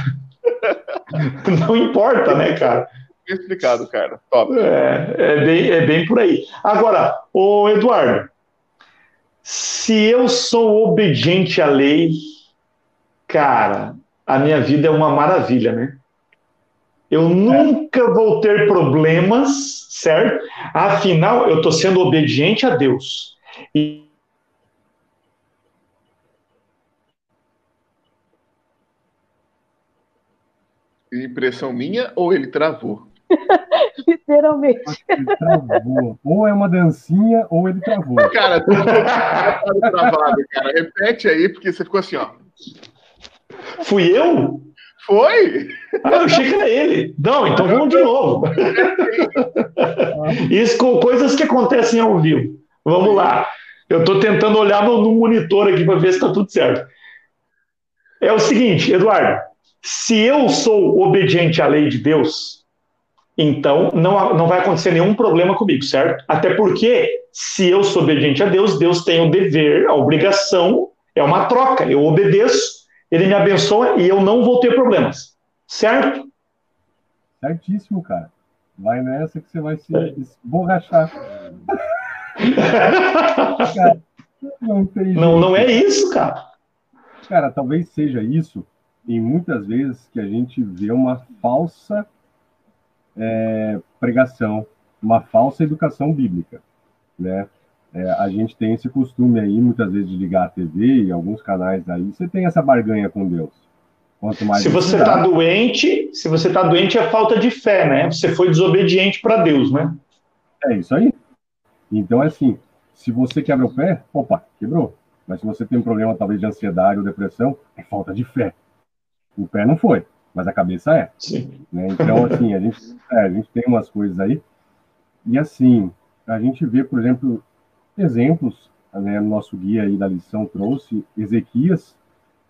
Não importa, né, cara? Bem explicado, cara. Top. É, é, bem, é bem por aí. Agora, o Eduardo, se eu sou obediente à lei, cara, a minha vida é uma maravilha, né? Eu nunca vou ter problemas, certo? Afinal, eu estou sendo obediente a Deus. E Impressão minha ou ele travou? Literalmente. Ele travou. Ou é uma dancinha ou ele travou. Cara, tu travado, cara. Repete aí, porque você ficou assim, ó. Fui eu? Foi? Ah, eu achei que era ele. Não, então vamos de novo. Isso com coisas que acontecem ao vivo. Vamos lá. Eu estou tentando olhar no, no monitor aqui para ver se está tudo certo. É o seguinte, Eduardo, se eu sou obediente à lei de Deus, então não, não vai acontecer nenhum problema comigo, certo? Até porque, se eu sou obediente a Deus, Deus tem o dever, a obrigação, é uma troca. Eu obedeço ele me abençoa e eu não vou ter problemas. Certo? Certíssimo, cara. Vai nessa que você vai se esborrachar. não, não, não é isso, cara. Cara, talvez seja isso, e muitas vezes que a gente vê uma falsa é, pregação, uma falsa educação bíblica, né? É, a gente tem esse costume aí, muitas vezes, de ligar a TV e alguns canais aí, você tem essa barganha com Deus. Quanto mais se você está doente, se você está doente é falta de fé, né? Você foi desobediente para Deus, né? É isso aí. Então é assim, se você quebra o pé, opa, quebrou. Mas se você tem um problema talvez de ansiedade ou depressão, é falta de fé. O pé não foi, mas a cabeça é. Sim. Né? Então assim, a gente, é, a gente tem umas coisas aí. E assim, a gente vê, por exemplo, exemplos, né, no nosso guia aí da lição trouxe Ezequias,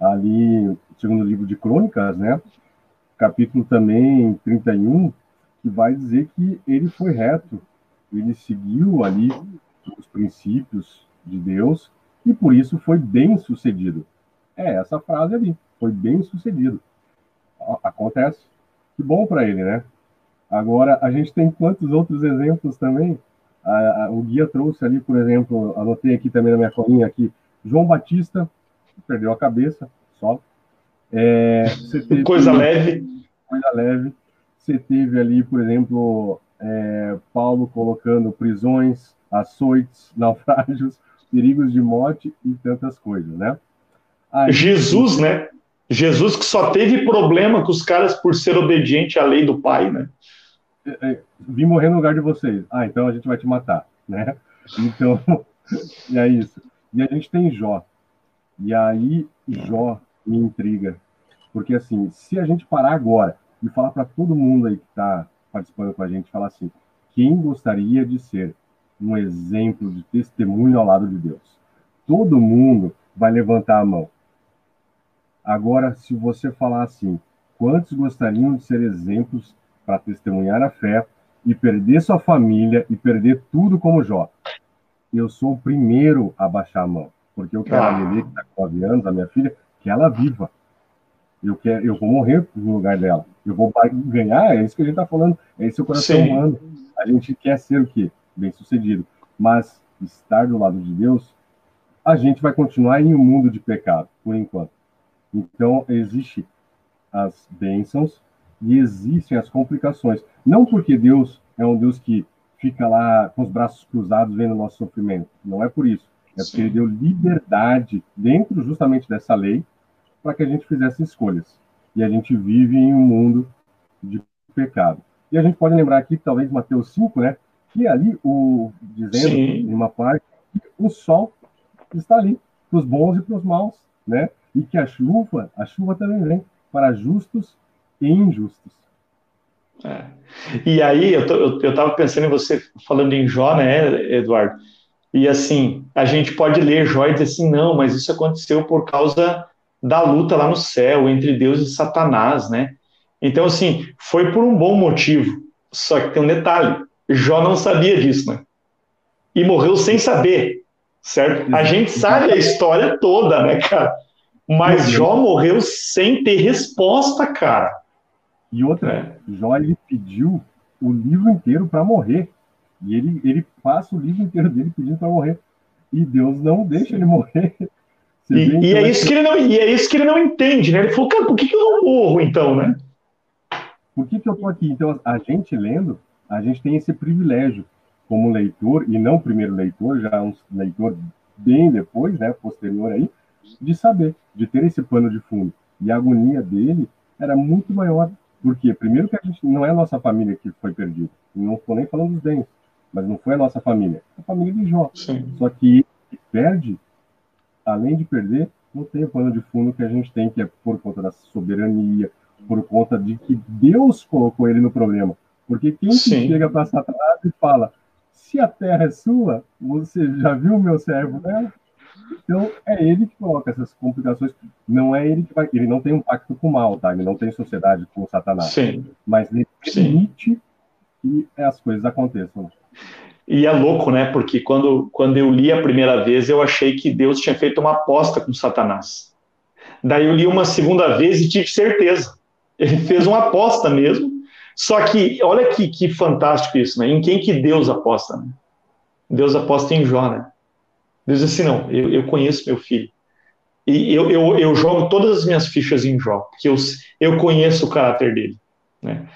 ali, segundo o livro de Crônicas, né, capítulo também 31, que vai dizer que ele foi reto, ele seguiu ali os princípios de Deus e por isso foi bem sucedido. É essa frase ali, foi bem sucedido. Acontece. Que bom para ele, né? Agora, a gente tem quantos outros exemplos também a, a, o guia trouxe ali, por exemplo, anotei aqui também na minha colinha aqui, João Batista, perdeu a cabeça, só. É, teve, coisa leve. Coisa leve. Você teve ali, por exemplo, é, Paulo colocando prisões, açoites, naufrágios, perigos de morte e tantas coisas, né? Aí, Jesus, né? Jesus que só teve problema com os caras por ser obediente à lei do Pai, né? É, é, vim morrer no lugar de vocês. Ah, então a gente vai te matar, né? Então, é isso. E a gente tem Jó. E aí, Jó me intriga. Porque, assim, se a gente parar agora e falar para todo mundo aí que está participando com a gente, falar assim, quem gostaria de ser um exemplo de testemunho ao lado de Deus. Todo mundo vai levantar a mão. Agora, se você falar assim, quantos gostariam de ser exemplos para testemunhar a fé e perder sua família e perder tudo como Jó? Eu sou o primeiro a baixar a mão, porque eu quero ah. a Lili, que está com 9 anos, a minha filha, que ela viva. Eu, quero, eu vou morrer no lugar dela. Eu vou ganhar, é isso que a gente está falando, é esse o coração Sim. humano. A gente quer ser o quê? Bem sucedido. Mas estar do lado de Deus, a gente vai continuar em um mundo de pecado, por enquanto. Então, existe as bênçãos e existem as complicações. Não porque Deus é um Deus que fica lá com os braços cruzados vendo o nosso sofrimento. Não é por isso. É porque ele deu liberdade dentro justamente dessa lei para que a gente fizesse escolhas. E a gente vive em um mundo de pecado. E a gente pode lembrar aqui, talvez, Mateus 5, né? Que ali, o, dizendo Sim. em uma parte, que o sol está ali, para os bons e para os maus, né? E que a chuva, a chuva também vem para justos e injustos. É. E aí, eu estava pensando em você falando em Jó, né, Eduardo? E assim, a gente pode ler Jó e dizer assim, não, mas isso aconteceu por causa da luta lá no céu entre Deus e Satanás, né? Então, assim, foi por um bom motivo. Só que tem um detalhe: Jó não sabia disso, né? E morreu sem saber, certo? A gente sabe a história toda, né, cara? Mas Jó morreu sem ter resposta, cara. E outra, é. Jó ele pediu o livro inteiro para morrer. E ele, ele passa o livro inteiro dele pedindo para morrer. E Deus não deixa ele morrer. E, e, é isso que ele não, e é isso que ele não entende, né? Ele falou, cara, por que, que eu não morro então, né? Por que, que eu tô aqui? Então, a gente lendo, a gente tem esse privilégio como leitor, e não primeiro leitor, já um leitor bem depois, né, posterior aí, de saber, de ter esse pano de fundo. E a agonia dele era muito maior. Porque, primeiro, que a gente não é a nossa família que foi perdida. Não estou nem falando dos bens, mas não foi a nossa família. A família de Jó. Sim. Só que perde além de perder, não tem o pano de fundo que a gente tem, que é por conta da soberania, por conta de que Deus colocou ele no problema. Porque quem que chega para Satanás e fala: se a terra é sua, você já viu o meu servo dela? Então é ele que coloca essas complicações. Não é ele que vai. Ele não tem um pacto com o mal, tá? Ele não tem sociedade com o Satanás. Sim. Mas ele permite Sim. que as coisas aconteçam. E é louco, né? Porque quando, quando eu li a primeira vez, eu achei que Deus tinha feito uma aposta com Satanás. Daí eu li uma segunda vez e tive certeza. Ele fez uma aposta mesmo. Só que, olha que, que fantástico isso, né? Em quem que Deus aposta? Né? Deus aposta em Jó, né? Diz assim, não, eu, eu conheço meu filho. E eu, eu, eu jogo todas as minhas fichas em Jó, porque eu, eu conheço o caráter dele. Né?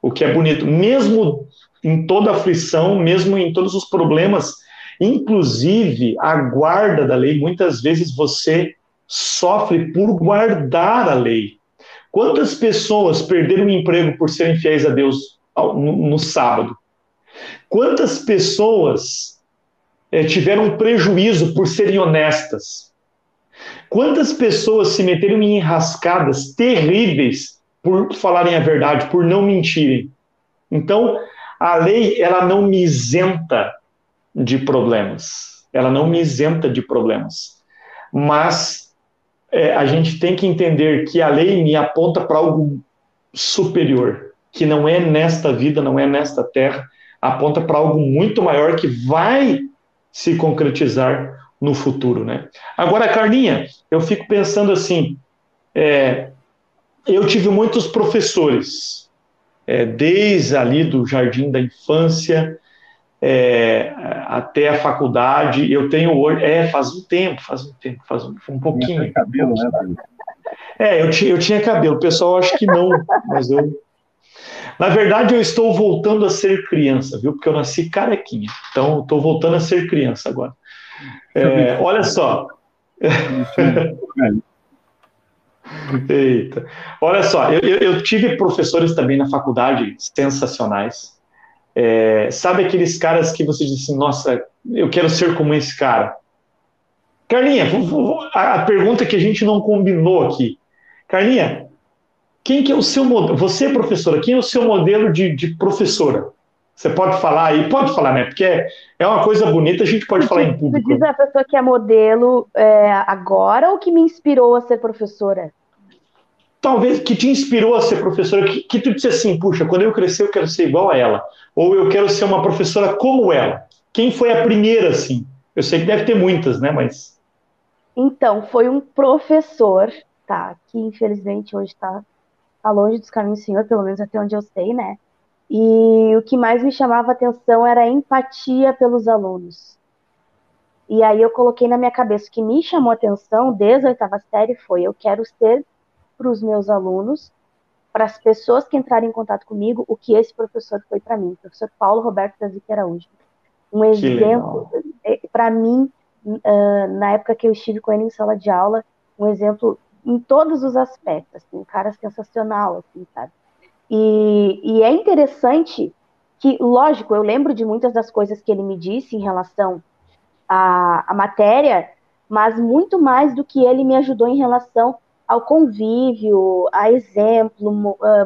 O que é bonito. Mesmo em toda aflição, mesmo em todos os problemas, inclusive a guarda da lei, muitas vezes você sofre por guardar a lei. Quantas pessoas perderam o emprego por serem fiéis a Deus no, no sábado? Quantas pessoas é, tiveram prejuízo por serem honestas? Quantas pessoas se meteram em enrascadas terríveis por falarem a verdade, por não mentirem? Então, a lei ela não me isenta de problemas, ela não me isenta de problemas, mas é, a gente tem que entender que a lei me aponta para algo superior, que não é nesta vida, não é nesta terra, aponta para algo muito maior que vai se concretizar no futuro, né? Agora, Carlinha, eu fico pensando assim, é, eu tive muitos professores é, desde ali do jardim da infância é, até a faculdade. Eu tenho hoje, é, faz um tempo, faz um tempo, faz um, um pouquinho. cabelo, né, É, eu, tinha, eu tinha cabelo, o pessoal acha que não, mas eu. Na verdade, eu estou voltando a ser criança, viu? Porque eu nasci carequinha. Então, estou voltando a ser criança agora. É, olha só. Eita. Olha só, eu, eu, tive professores também na faculdade sensacionais. É, sabe aqueles caras que você diz assim, nossa, eu quero ser como esse cara? Carlinha, a, a pergunta que a gente não combinou aqui. Carlinha, quem que é o seu modelo? Você, professora, quem é o seu modelo de, de professora? Você pode falar aí, pode falar, né? Porque é uma coisa bonita, a gente pode falar em público. Você diz a pessoa que é modelo é, agora ou que me inspirou a ser professora? Talvez que te inspirou a ser professora, que, que tu disse assim, puxa, quando eu crescer eu quero ser igual a ela. Ou eu quero ser uma professora como ela. Quem foi a primeira, assim? Eu sei que deve ter muitas, né? Mas. Então, foi um professor, tá? Que infelizmente hoje está tá longe dos caminhos do Senhor, pelo menos até onde eu sei, né? E o que mais me chamava atenção era a empatia pelos alunos. E aí eu coloquei na minha cabeça o que me chamou atenção desde a oitava série foi eu quero ser para os meus alunos, para as pessoas que entrarem em contato comigo, o que esse professor foi para mim, o professor Paulo Roberto da Zica Araújo. Um exemplo, é, para mim, na época que eu estive com ele em sala de aula, um exemplo em todos os aspectos, assim, um cara sensacional, assim, sabe? E, e é interessante que, lógico, eu lembro de muitas das coisas que ele me disse em relação à, à matéria, mas muito mais do que ele me ajudou em relação ao convívio, a exemplo,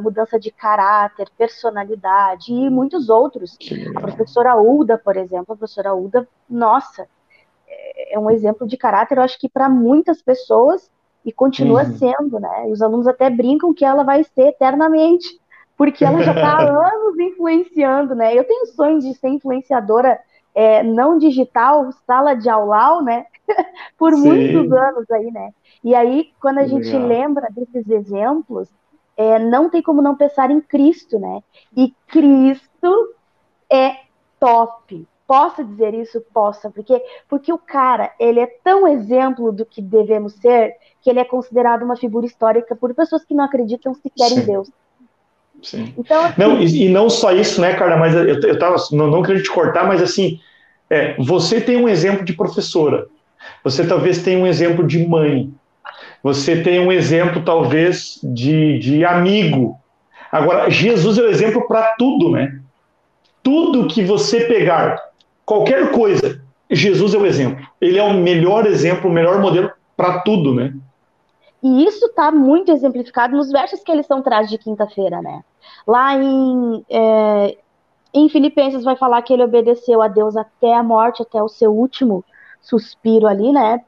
mudança de caráter, personalidade e muitos outros. A professora Uda, por exemplo, a professora Uda, nossa, é, é um exemplo de caráter, eu acho que para muitas pessoas e continua uhum. sendo, né? E os alunos até brincam que ela vai ser eternamente, porque ela já está há anos influenciando, né? Eu tenho sonho de ser influenciadora é, não digital, sala de aula, né? Por Sim. muitos anos aí, né? E aí, quando a que gente legal. lembra desses exemplos, é, não tem como não pensar em Cristo, né? E Cristo é top. Posso dizer isso? Posso, porque porque o cara, ele é tão exemplo do que devemos ser, que ele é considerado uma figura histórica por pessoas que não acreditam sequer Sim. em Deus. Sim. Então, assim, não, e, e, não só isso, né, Carla, mas eu, eu tava, não, não queria te cortar, mas assim, é, você tem um exemplo de professora, você talvez tenha um exemplo de mãe, você tem um exemplo talvez de, de amigo. Agora, Jesus é o exemplo para tudo, né? Tudo que você pegar, qualquer coisa, Jesus é o exemplo. Ele é o melhor exemplo, o melhor modelo para tudo, né? E isso está muito exemplificado nos versos que eles são traz de quinta-feira, né? Lá em, é, em Filipenses vai falar que ele obedeceu a Deus até a morte, até o seu último suspiro ali, né?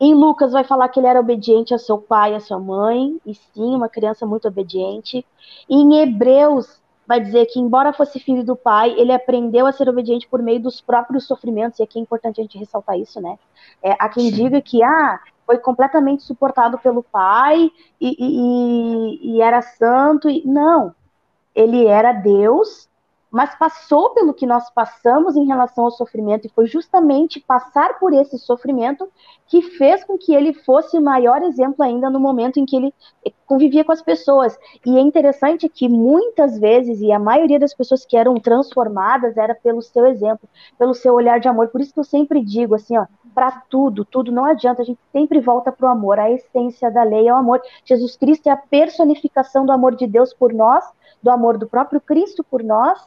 Em Lucas vai falar que ele era obediente a seu pai a sua mãe, e sim, uma criança muito obediente. E em Hebreus vai dizer que, embora fosse filho do pai, ele aprendeu a ser obediente por meio dos próprios sofrimentos, e aqui é importante a gente ressaltar isso, né? É, há quem sim. diga que, ah, foi completamente suportado pelo pai e, e, e era santo. E, não, ele era Deus, mas passou pelo que nós passamos em relação ao sofrimento, e foi justamente passar por esse sofrimento que fez com que ele fosse o maior exemplo ainda no momento em que ele convivia com as pessoas. E é interessante que muitas vezes, e a maioria das pessoas que eram transformadas era pelo seu exemplo, pelo seu olhar de amor. Por isso que eu sempre digo assim, ó, para tudo, tudo não adianta, a gente sempre volta para o amor. A essência da lei é o amor. Jesus Cristo é a personificação do amor de Deus por nós, do amor do próprio Cristo por nós.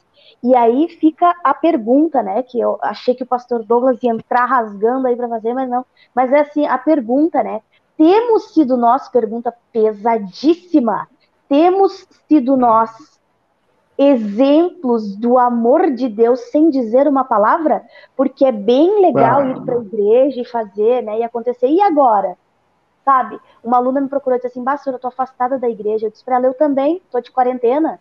E aí fica a pergunta, né? Que eu achei que o pastor Douglas ia entrar rasgando aí para fazer, mas não. Mas é assim, a pergunta, né? Temos sido nós, pergunta pesadíssima, temos sido nós exemplos do amor de Deus sem dizer uma palavra, porque é bem legal ah. ir para a igreja e fazer, né, e acontecer. E agora? Sabe? Uma aluna me procurou e disse assim: Basura, eu tô afastada da igreja. Eu disse para ela: Eu também, tô de quarentena.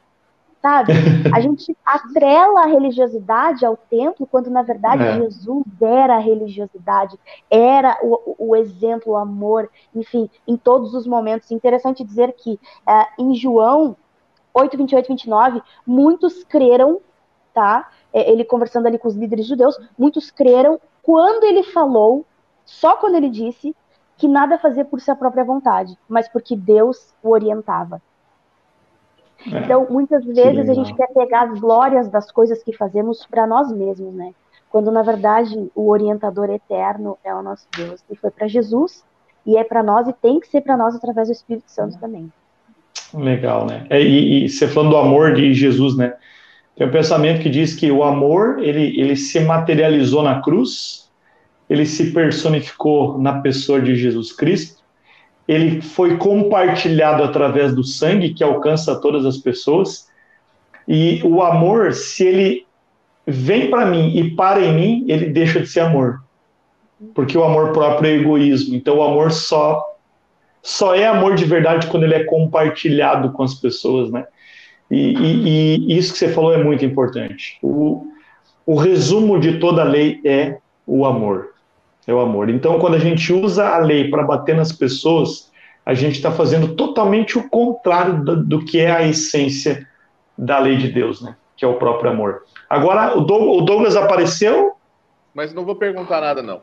Sabe? A gente atrela a religiosidade ao templo, quando na verdade é. Jesus era a religiosidade, era o, o, exemplo, o amor, enfim, em todos os momentos. Interessante dizer que uh, em João 8, 28, 29, muitos creram, tá? É, ele conversando ali com os líderes judeus, muitos creram quando ele falou, só quando ele disse, que nada fazia por sua própria vontade, mas porque Deus o orientava. É, então, muitas vezes a gente quer pegar as glórias das coisas que fazemos para nós mesmos, né? Quando na verdade o orientador eterno é o nosso Deus. E foi para Jesus, e é para nós, e tem que ser para nós através do Espírito Santo também. Legal, né? É, e, e, você falando do amor de Jesus, né? Tem um pensamento que diz que o amor, ele, ele se materializou na cruz, ele se personificou na pessoa de Jesus Cristo, ele foi compartilhado através do sangue que alcança todas as pessoas, E o amor, se ele vem para mim e para em mim, ele deixa de ser amor. Porque o amor próprio é egoísmo. Então o amor só só é amor de verdade quando ele é compartilhado com as pessoas, né? E, e, e isso que você falou é muito importante. O, o resumo de toda a lei é o amor. É o amor. Então, quando a gente usa a lei para bater nas pessoas, a gente está fazendo totalmente o contrário do, do, que é a essência da lei de Deus, né? Que é o próprio amor. Agora, o Douglas apareceu. Mas não vou perguntar nada, não.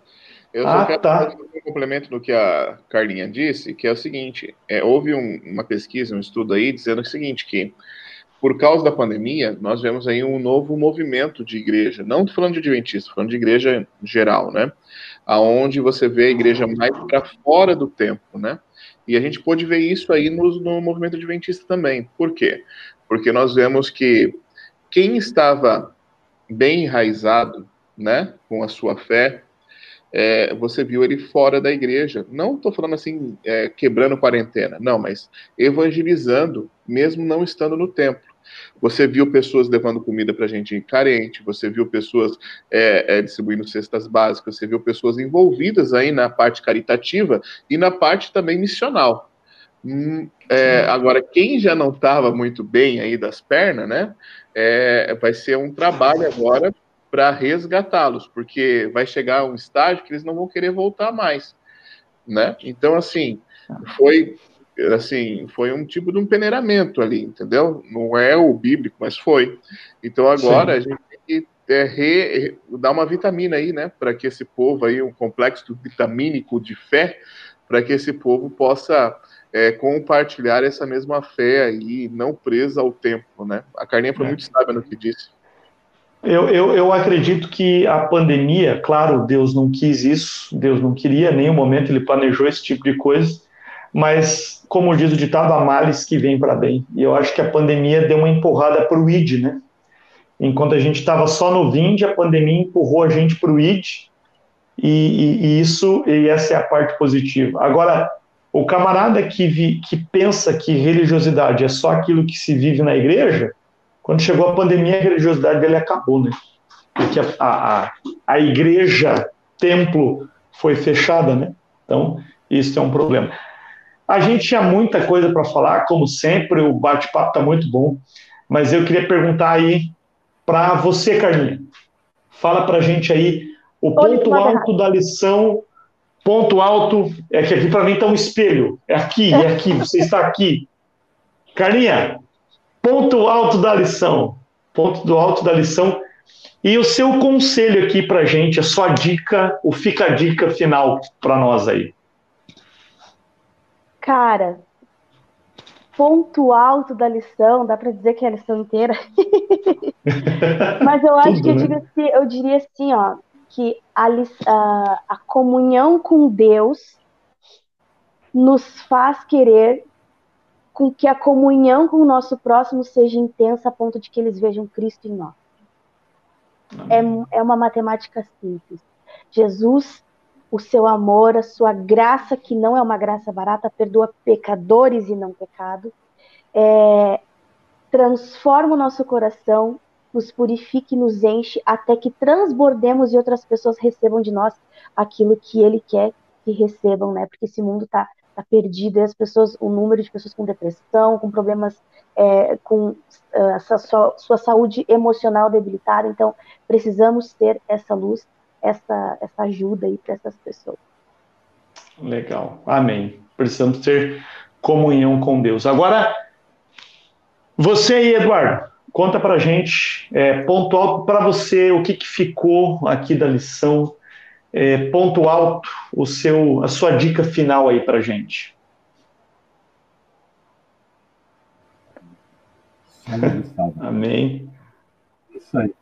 Eu ah, só quero tá. fazer um complemento no que a Carlinha disse, que é o seguinte: é, houve um, uma pesquisa, um estudo aí, dizendo o seguinte, que por causa da pandemia, nós vemos aí um novo movimento de igreja, não falando de adventista, falando de igreja geral, né? Aonde você vê a igreja mais para fora do tempo, né? E a gente pôde ver isso aí no, no movimento adventista também. Por quê? Porque nós vemos que quem estava bem enraizado, né, com a sua fé, é, você viu ele fora da igreja. Não estou falando assim, é, quebrando quarentena, não, mas evangelizando, mesmo não estando no templo. Você viu pessoas levando comida para gente carente, você viu pessoas é, é, distribuindo cestas básicas, você viu pessoas envolvidas aí na parte caritativa e na parte também missional. Hum, é, agora, quem já não estava muito bem aí das pernas, né? É, vai ser um trabalho agora para resgatá-los, porque vai chegar um estágio que eles não vão querer voltar mais, né? Então, assim, foi assim, foi um tipo de um peneiramento ali, entendeu? Não é o bíblico, mas foi. Então agora Sim. a gente tem que é, re, dar uma vitamina aí, né, para que esse povo aí, um complexo vitamínico de fé, para que esse povo possa é, compartilhar essa mesma fé aí, não presa ao tempo, né? A Carlinha foi é. muito sábia no que disse. Eu, eu, eu, acredito que a pandemia, claro, Deus não quis isso, Deus não queria, em nenhum momento ele planejou esse tipo de coisa, mas, como diz o ditado, há males que vêm para bem. E eu acho que a pandemia deu uma empurrada para o ID, né? Enquanto a gente estava só no Vind, a pandemia empurrou a gente para o ID, e, e, e, isso, e essa é a parte positiva. Agora, o camarada que, vi, que pensa que religiosidade é só aquilo que se vive na igreja, quando chegou a pandemia, a religiosidade dele acabou, né? Porque a, a, a igreja, templo, foi fechada, né? Então, isso é um problema. A gente tinha muita coisa para falar, como sempre, o bate-papo está muito bom, mas eu queria perguntar aí para você, Carlinha. Fala para a gente aí o ponto alto da lição. Ponto alto é que aqui para mim está um espelho. É aqui, é aqui, você está aqui. Carlinha, ponto alto da lição. Ponto do alto da lição. E o seu conselho aqui para a gente, a sua dica, o fica a dica final para nós aí. Cara, ponto alto da lição, dá para dizer que é a lição inteira. Mas eu acho Tudo, que eu, né? digo assim, eu diria assim, ó, que a, a, a comunhão com Deus nos faz querer com que a comunhão com o nosso próximo seja intensa a ponto de que eles vejam Cristo em nós. É, é uma matemática simples. Jesus o seu amor, a sua graça, que não é uma graça barata, perdoa pecadores e não pecado, é, transforma o nosso coração, nos purifique, nos enche, até que transbordemos e outras pessoas recebam de nós aquilo que Ele quer que recebam, né? Porque esse mundo está tá perdido e as pessoas, o número de pessoas com depressão, com problemas é, com uh, sua, sua saúde emocional debilitada, então precisamos ter essa luz essa, essa ajuda aí para essas pessoas. Legal, amém. Precisamos ter comunhão com Deus. Agora, você aí, Eduardo, conta para gente, é, ponto alto para você, o que, que ficou aqui da lição, é, ponto alto, o seu, a sua dica final aí para gente. Amém. Isso aí.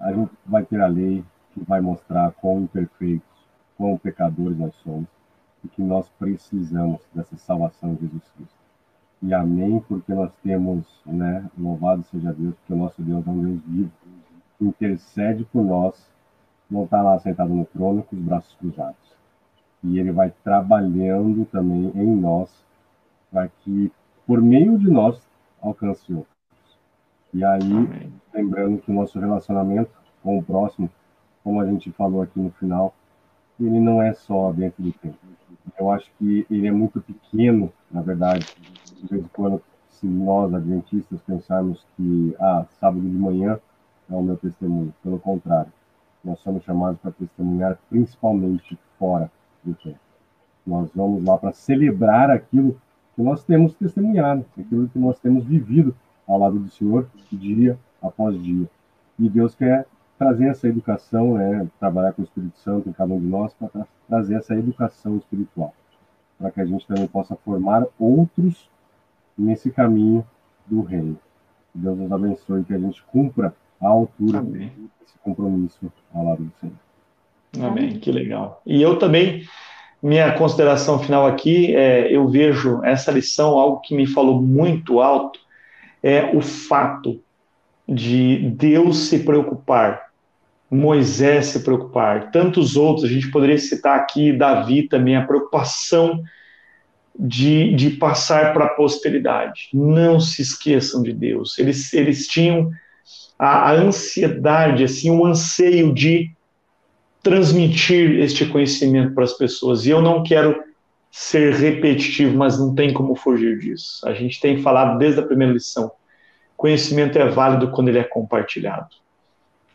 A gente vai ter a lei, que vai mostrar quão imperfeitos, quão pecadores nós somos e que nós precisamos dessa salvação de Jesus Cristo. E amém, porque nós temos, né, louvado seja Deus, porque o nosso Deus é um Deus vivo, intercede por nós, não está lá sentado no trono com os braços cruzados. E ele vai trabalhando também em nós, para que, por meio de nós, alcance outros. E aí, Amém. lembrando que o nosso relacionamento com o próximo, como a gente falou aqui no final, ele não é só dentro do tempo. Eu acho que ele é muito pequeno, na verdade. De vez em quando, se nós, adventistas, pensarmos que, ah, sábado de manhã é o meu testemunho. Pelo contrário, nós somos chamados para testemunhar principalmente fora do tempo. Nós vamos lá para celebrar aquilo que nós temos testemunhado, aquilo que nós temos vivido ao lado do Senhor dia após dia. E Deus quer trazer essa educação, né, trabalhar com o Espírito Santo em cada um de nós para trazer essa educação espiritual, para que a gente também possa formar outros nesse caminho do reino. Deus nos abençoe, que a gente cumpra à altura Amém. desse compromisso ao lado do Senhor. Amém, que legal. E eu também, minha consideração final aqui, é, eu vejo essa lição, algo que me falou muito alto, é o fato de Deus se preocupar, Moisés se preocupar, tantos outros, a gente poderia citar aqui Davi também, a preocupação de, de passar para a posteridade. Não se esqueçam de Deus. Eles, eles tinham a, a ansiedade, assim, o anseio de transmitir este conhecimento para as pessoas. E eu não quero ser repetitivo, mas não tem como fugir disso. A gente tem falado desde a primeira lição Conhecimento é válido quando ele é compartilhado.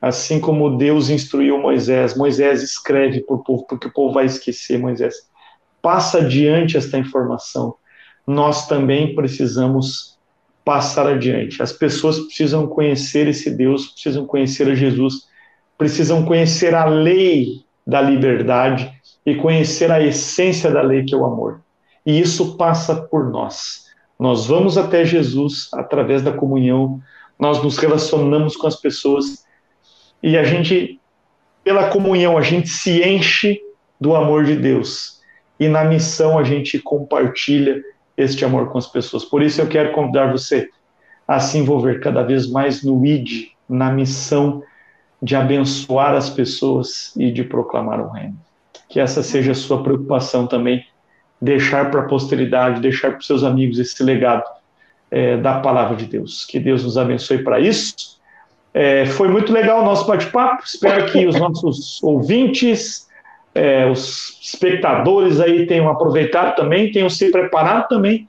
Assim como Deus instruiu Moisés, Moisés escreve para o povo, porque o povo vai esquecer, Moisés. Passa adiante esta informação. Nós também precisamos passar adiante. As pessoas precisam conhecer esse Deus, precisam conhecer a Jesus, precisam conhecer a lei da liberdade e conhecer a essência da lei, que é o amor. E isso passa por nós. Nós vamos até Jesus através da comunhão, nós nos relacionamos com as pessoas e a gente, pela comunhão, a gente se enche do amor de Deus. E na missão a gente compartilha este amor com as pessoas. Por isso eu quero convidar você a se envolver cada vez mais no ID, na missão de abençoar as pessoas e de proclamar o reino. Que essa seja a sua preocupação também deixar para a posteridade, deixar para os seus amigos esse legado é, da palavra de Deus. Que Deus nos abençoe para isso. É, foi muito legal o nosso bate-papo. Espero que os nossos ouvintes, é, os espectadores aí tenham aproveitado também, tenham se preparado também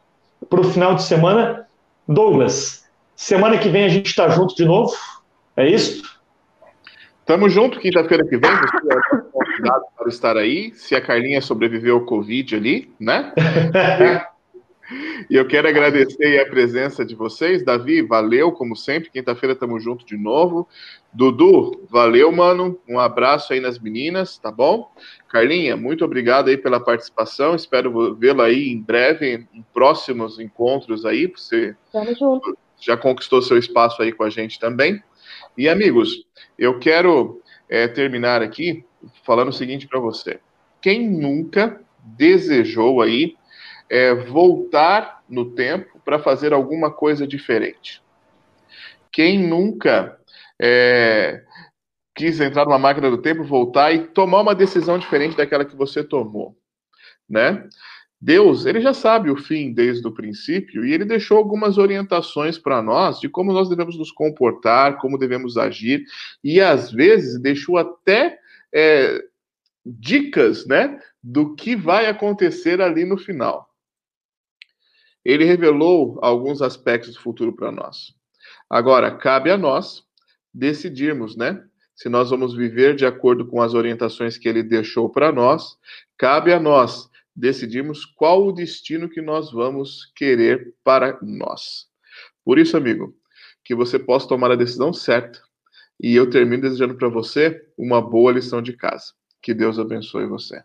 para o final de semana. Douglas, semana que vem a gente está junto de novo. É isso? Tamo junto, quinta-feira que vem, você é convidado para estar aí, se a Carlinha sobreviveu ao Covid ali, né? e eu quero agradecer a presença de vocês. Davi, valeu, como sempre. Quinta-feira tamo junto de novo. Dudu, valeu, mano. Um abraço aí nas meninas, tá bom? Carlinha, muito obrigado aí pela participação. Espero vê-la aí em breve, em próximos encontros aí. Você Tamo junto. já conquistou seu espaço aí com a gente também. E, amigos, eu quero é, terminar aqui falando o seguinte para você. Quem nunca desejou aí é, voltar no tempo para fazer alguma coisa diferente? Quem nunca é, quis entrar numa máquina do tempo, voltar e tomar uma decisão diferente daquela que você tomou, né? Deus, ele já sabe o fim desde o princípio e ele deixou algumas orientações para nós de como nós devemos nos comportar, como devemos agir e às vezes deixou até é, dicas, né, do que vai acontecer ali no final. Ele revelou alguns aspectos do futuro para nós. Agora cabe a nós decidirmos, né, se nós vamos viver de acordo com as orientações que ele deixou para nós. Cabe a nós decidimos qual o destino que nós vamos querer para nós. Por isso, amigo, que você possa tomar a decisão certa. E eu termino desejando para você uma boa lição de casa. Que Deus abençoe você.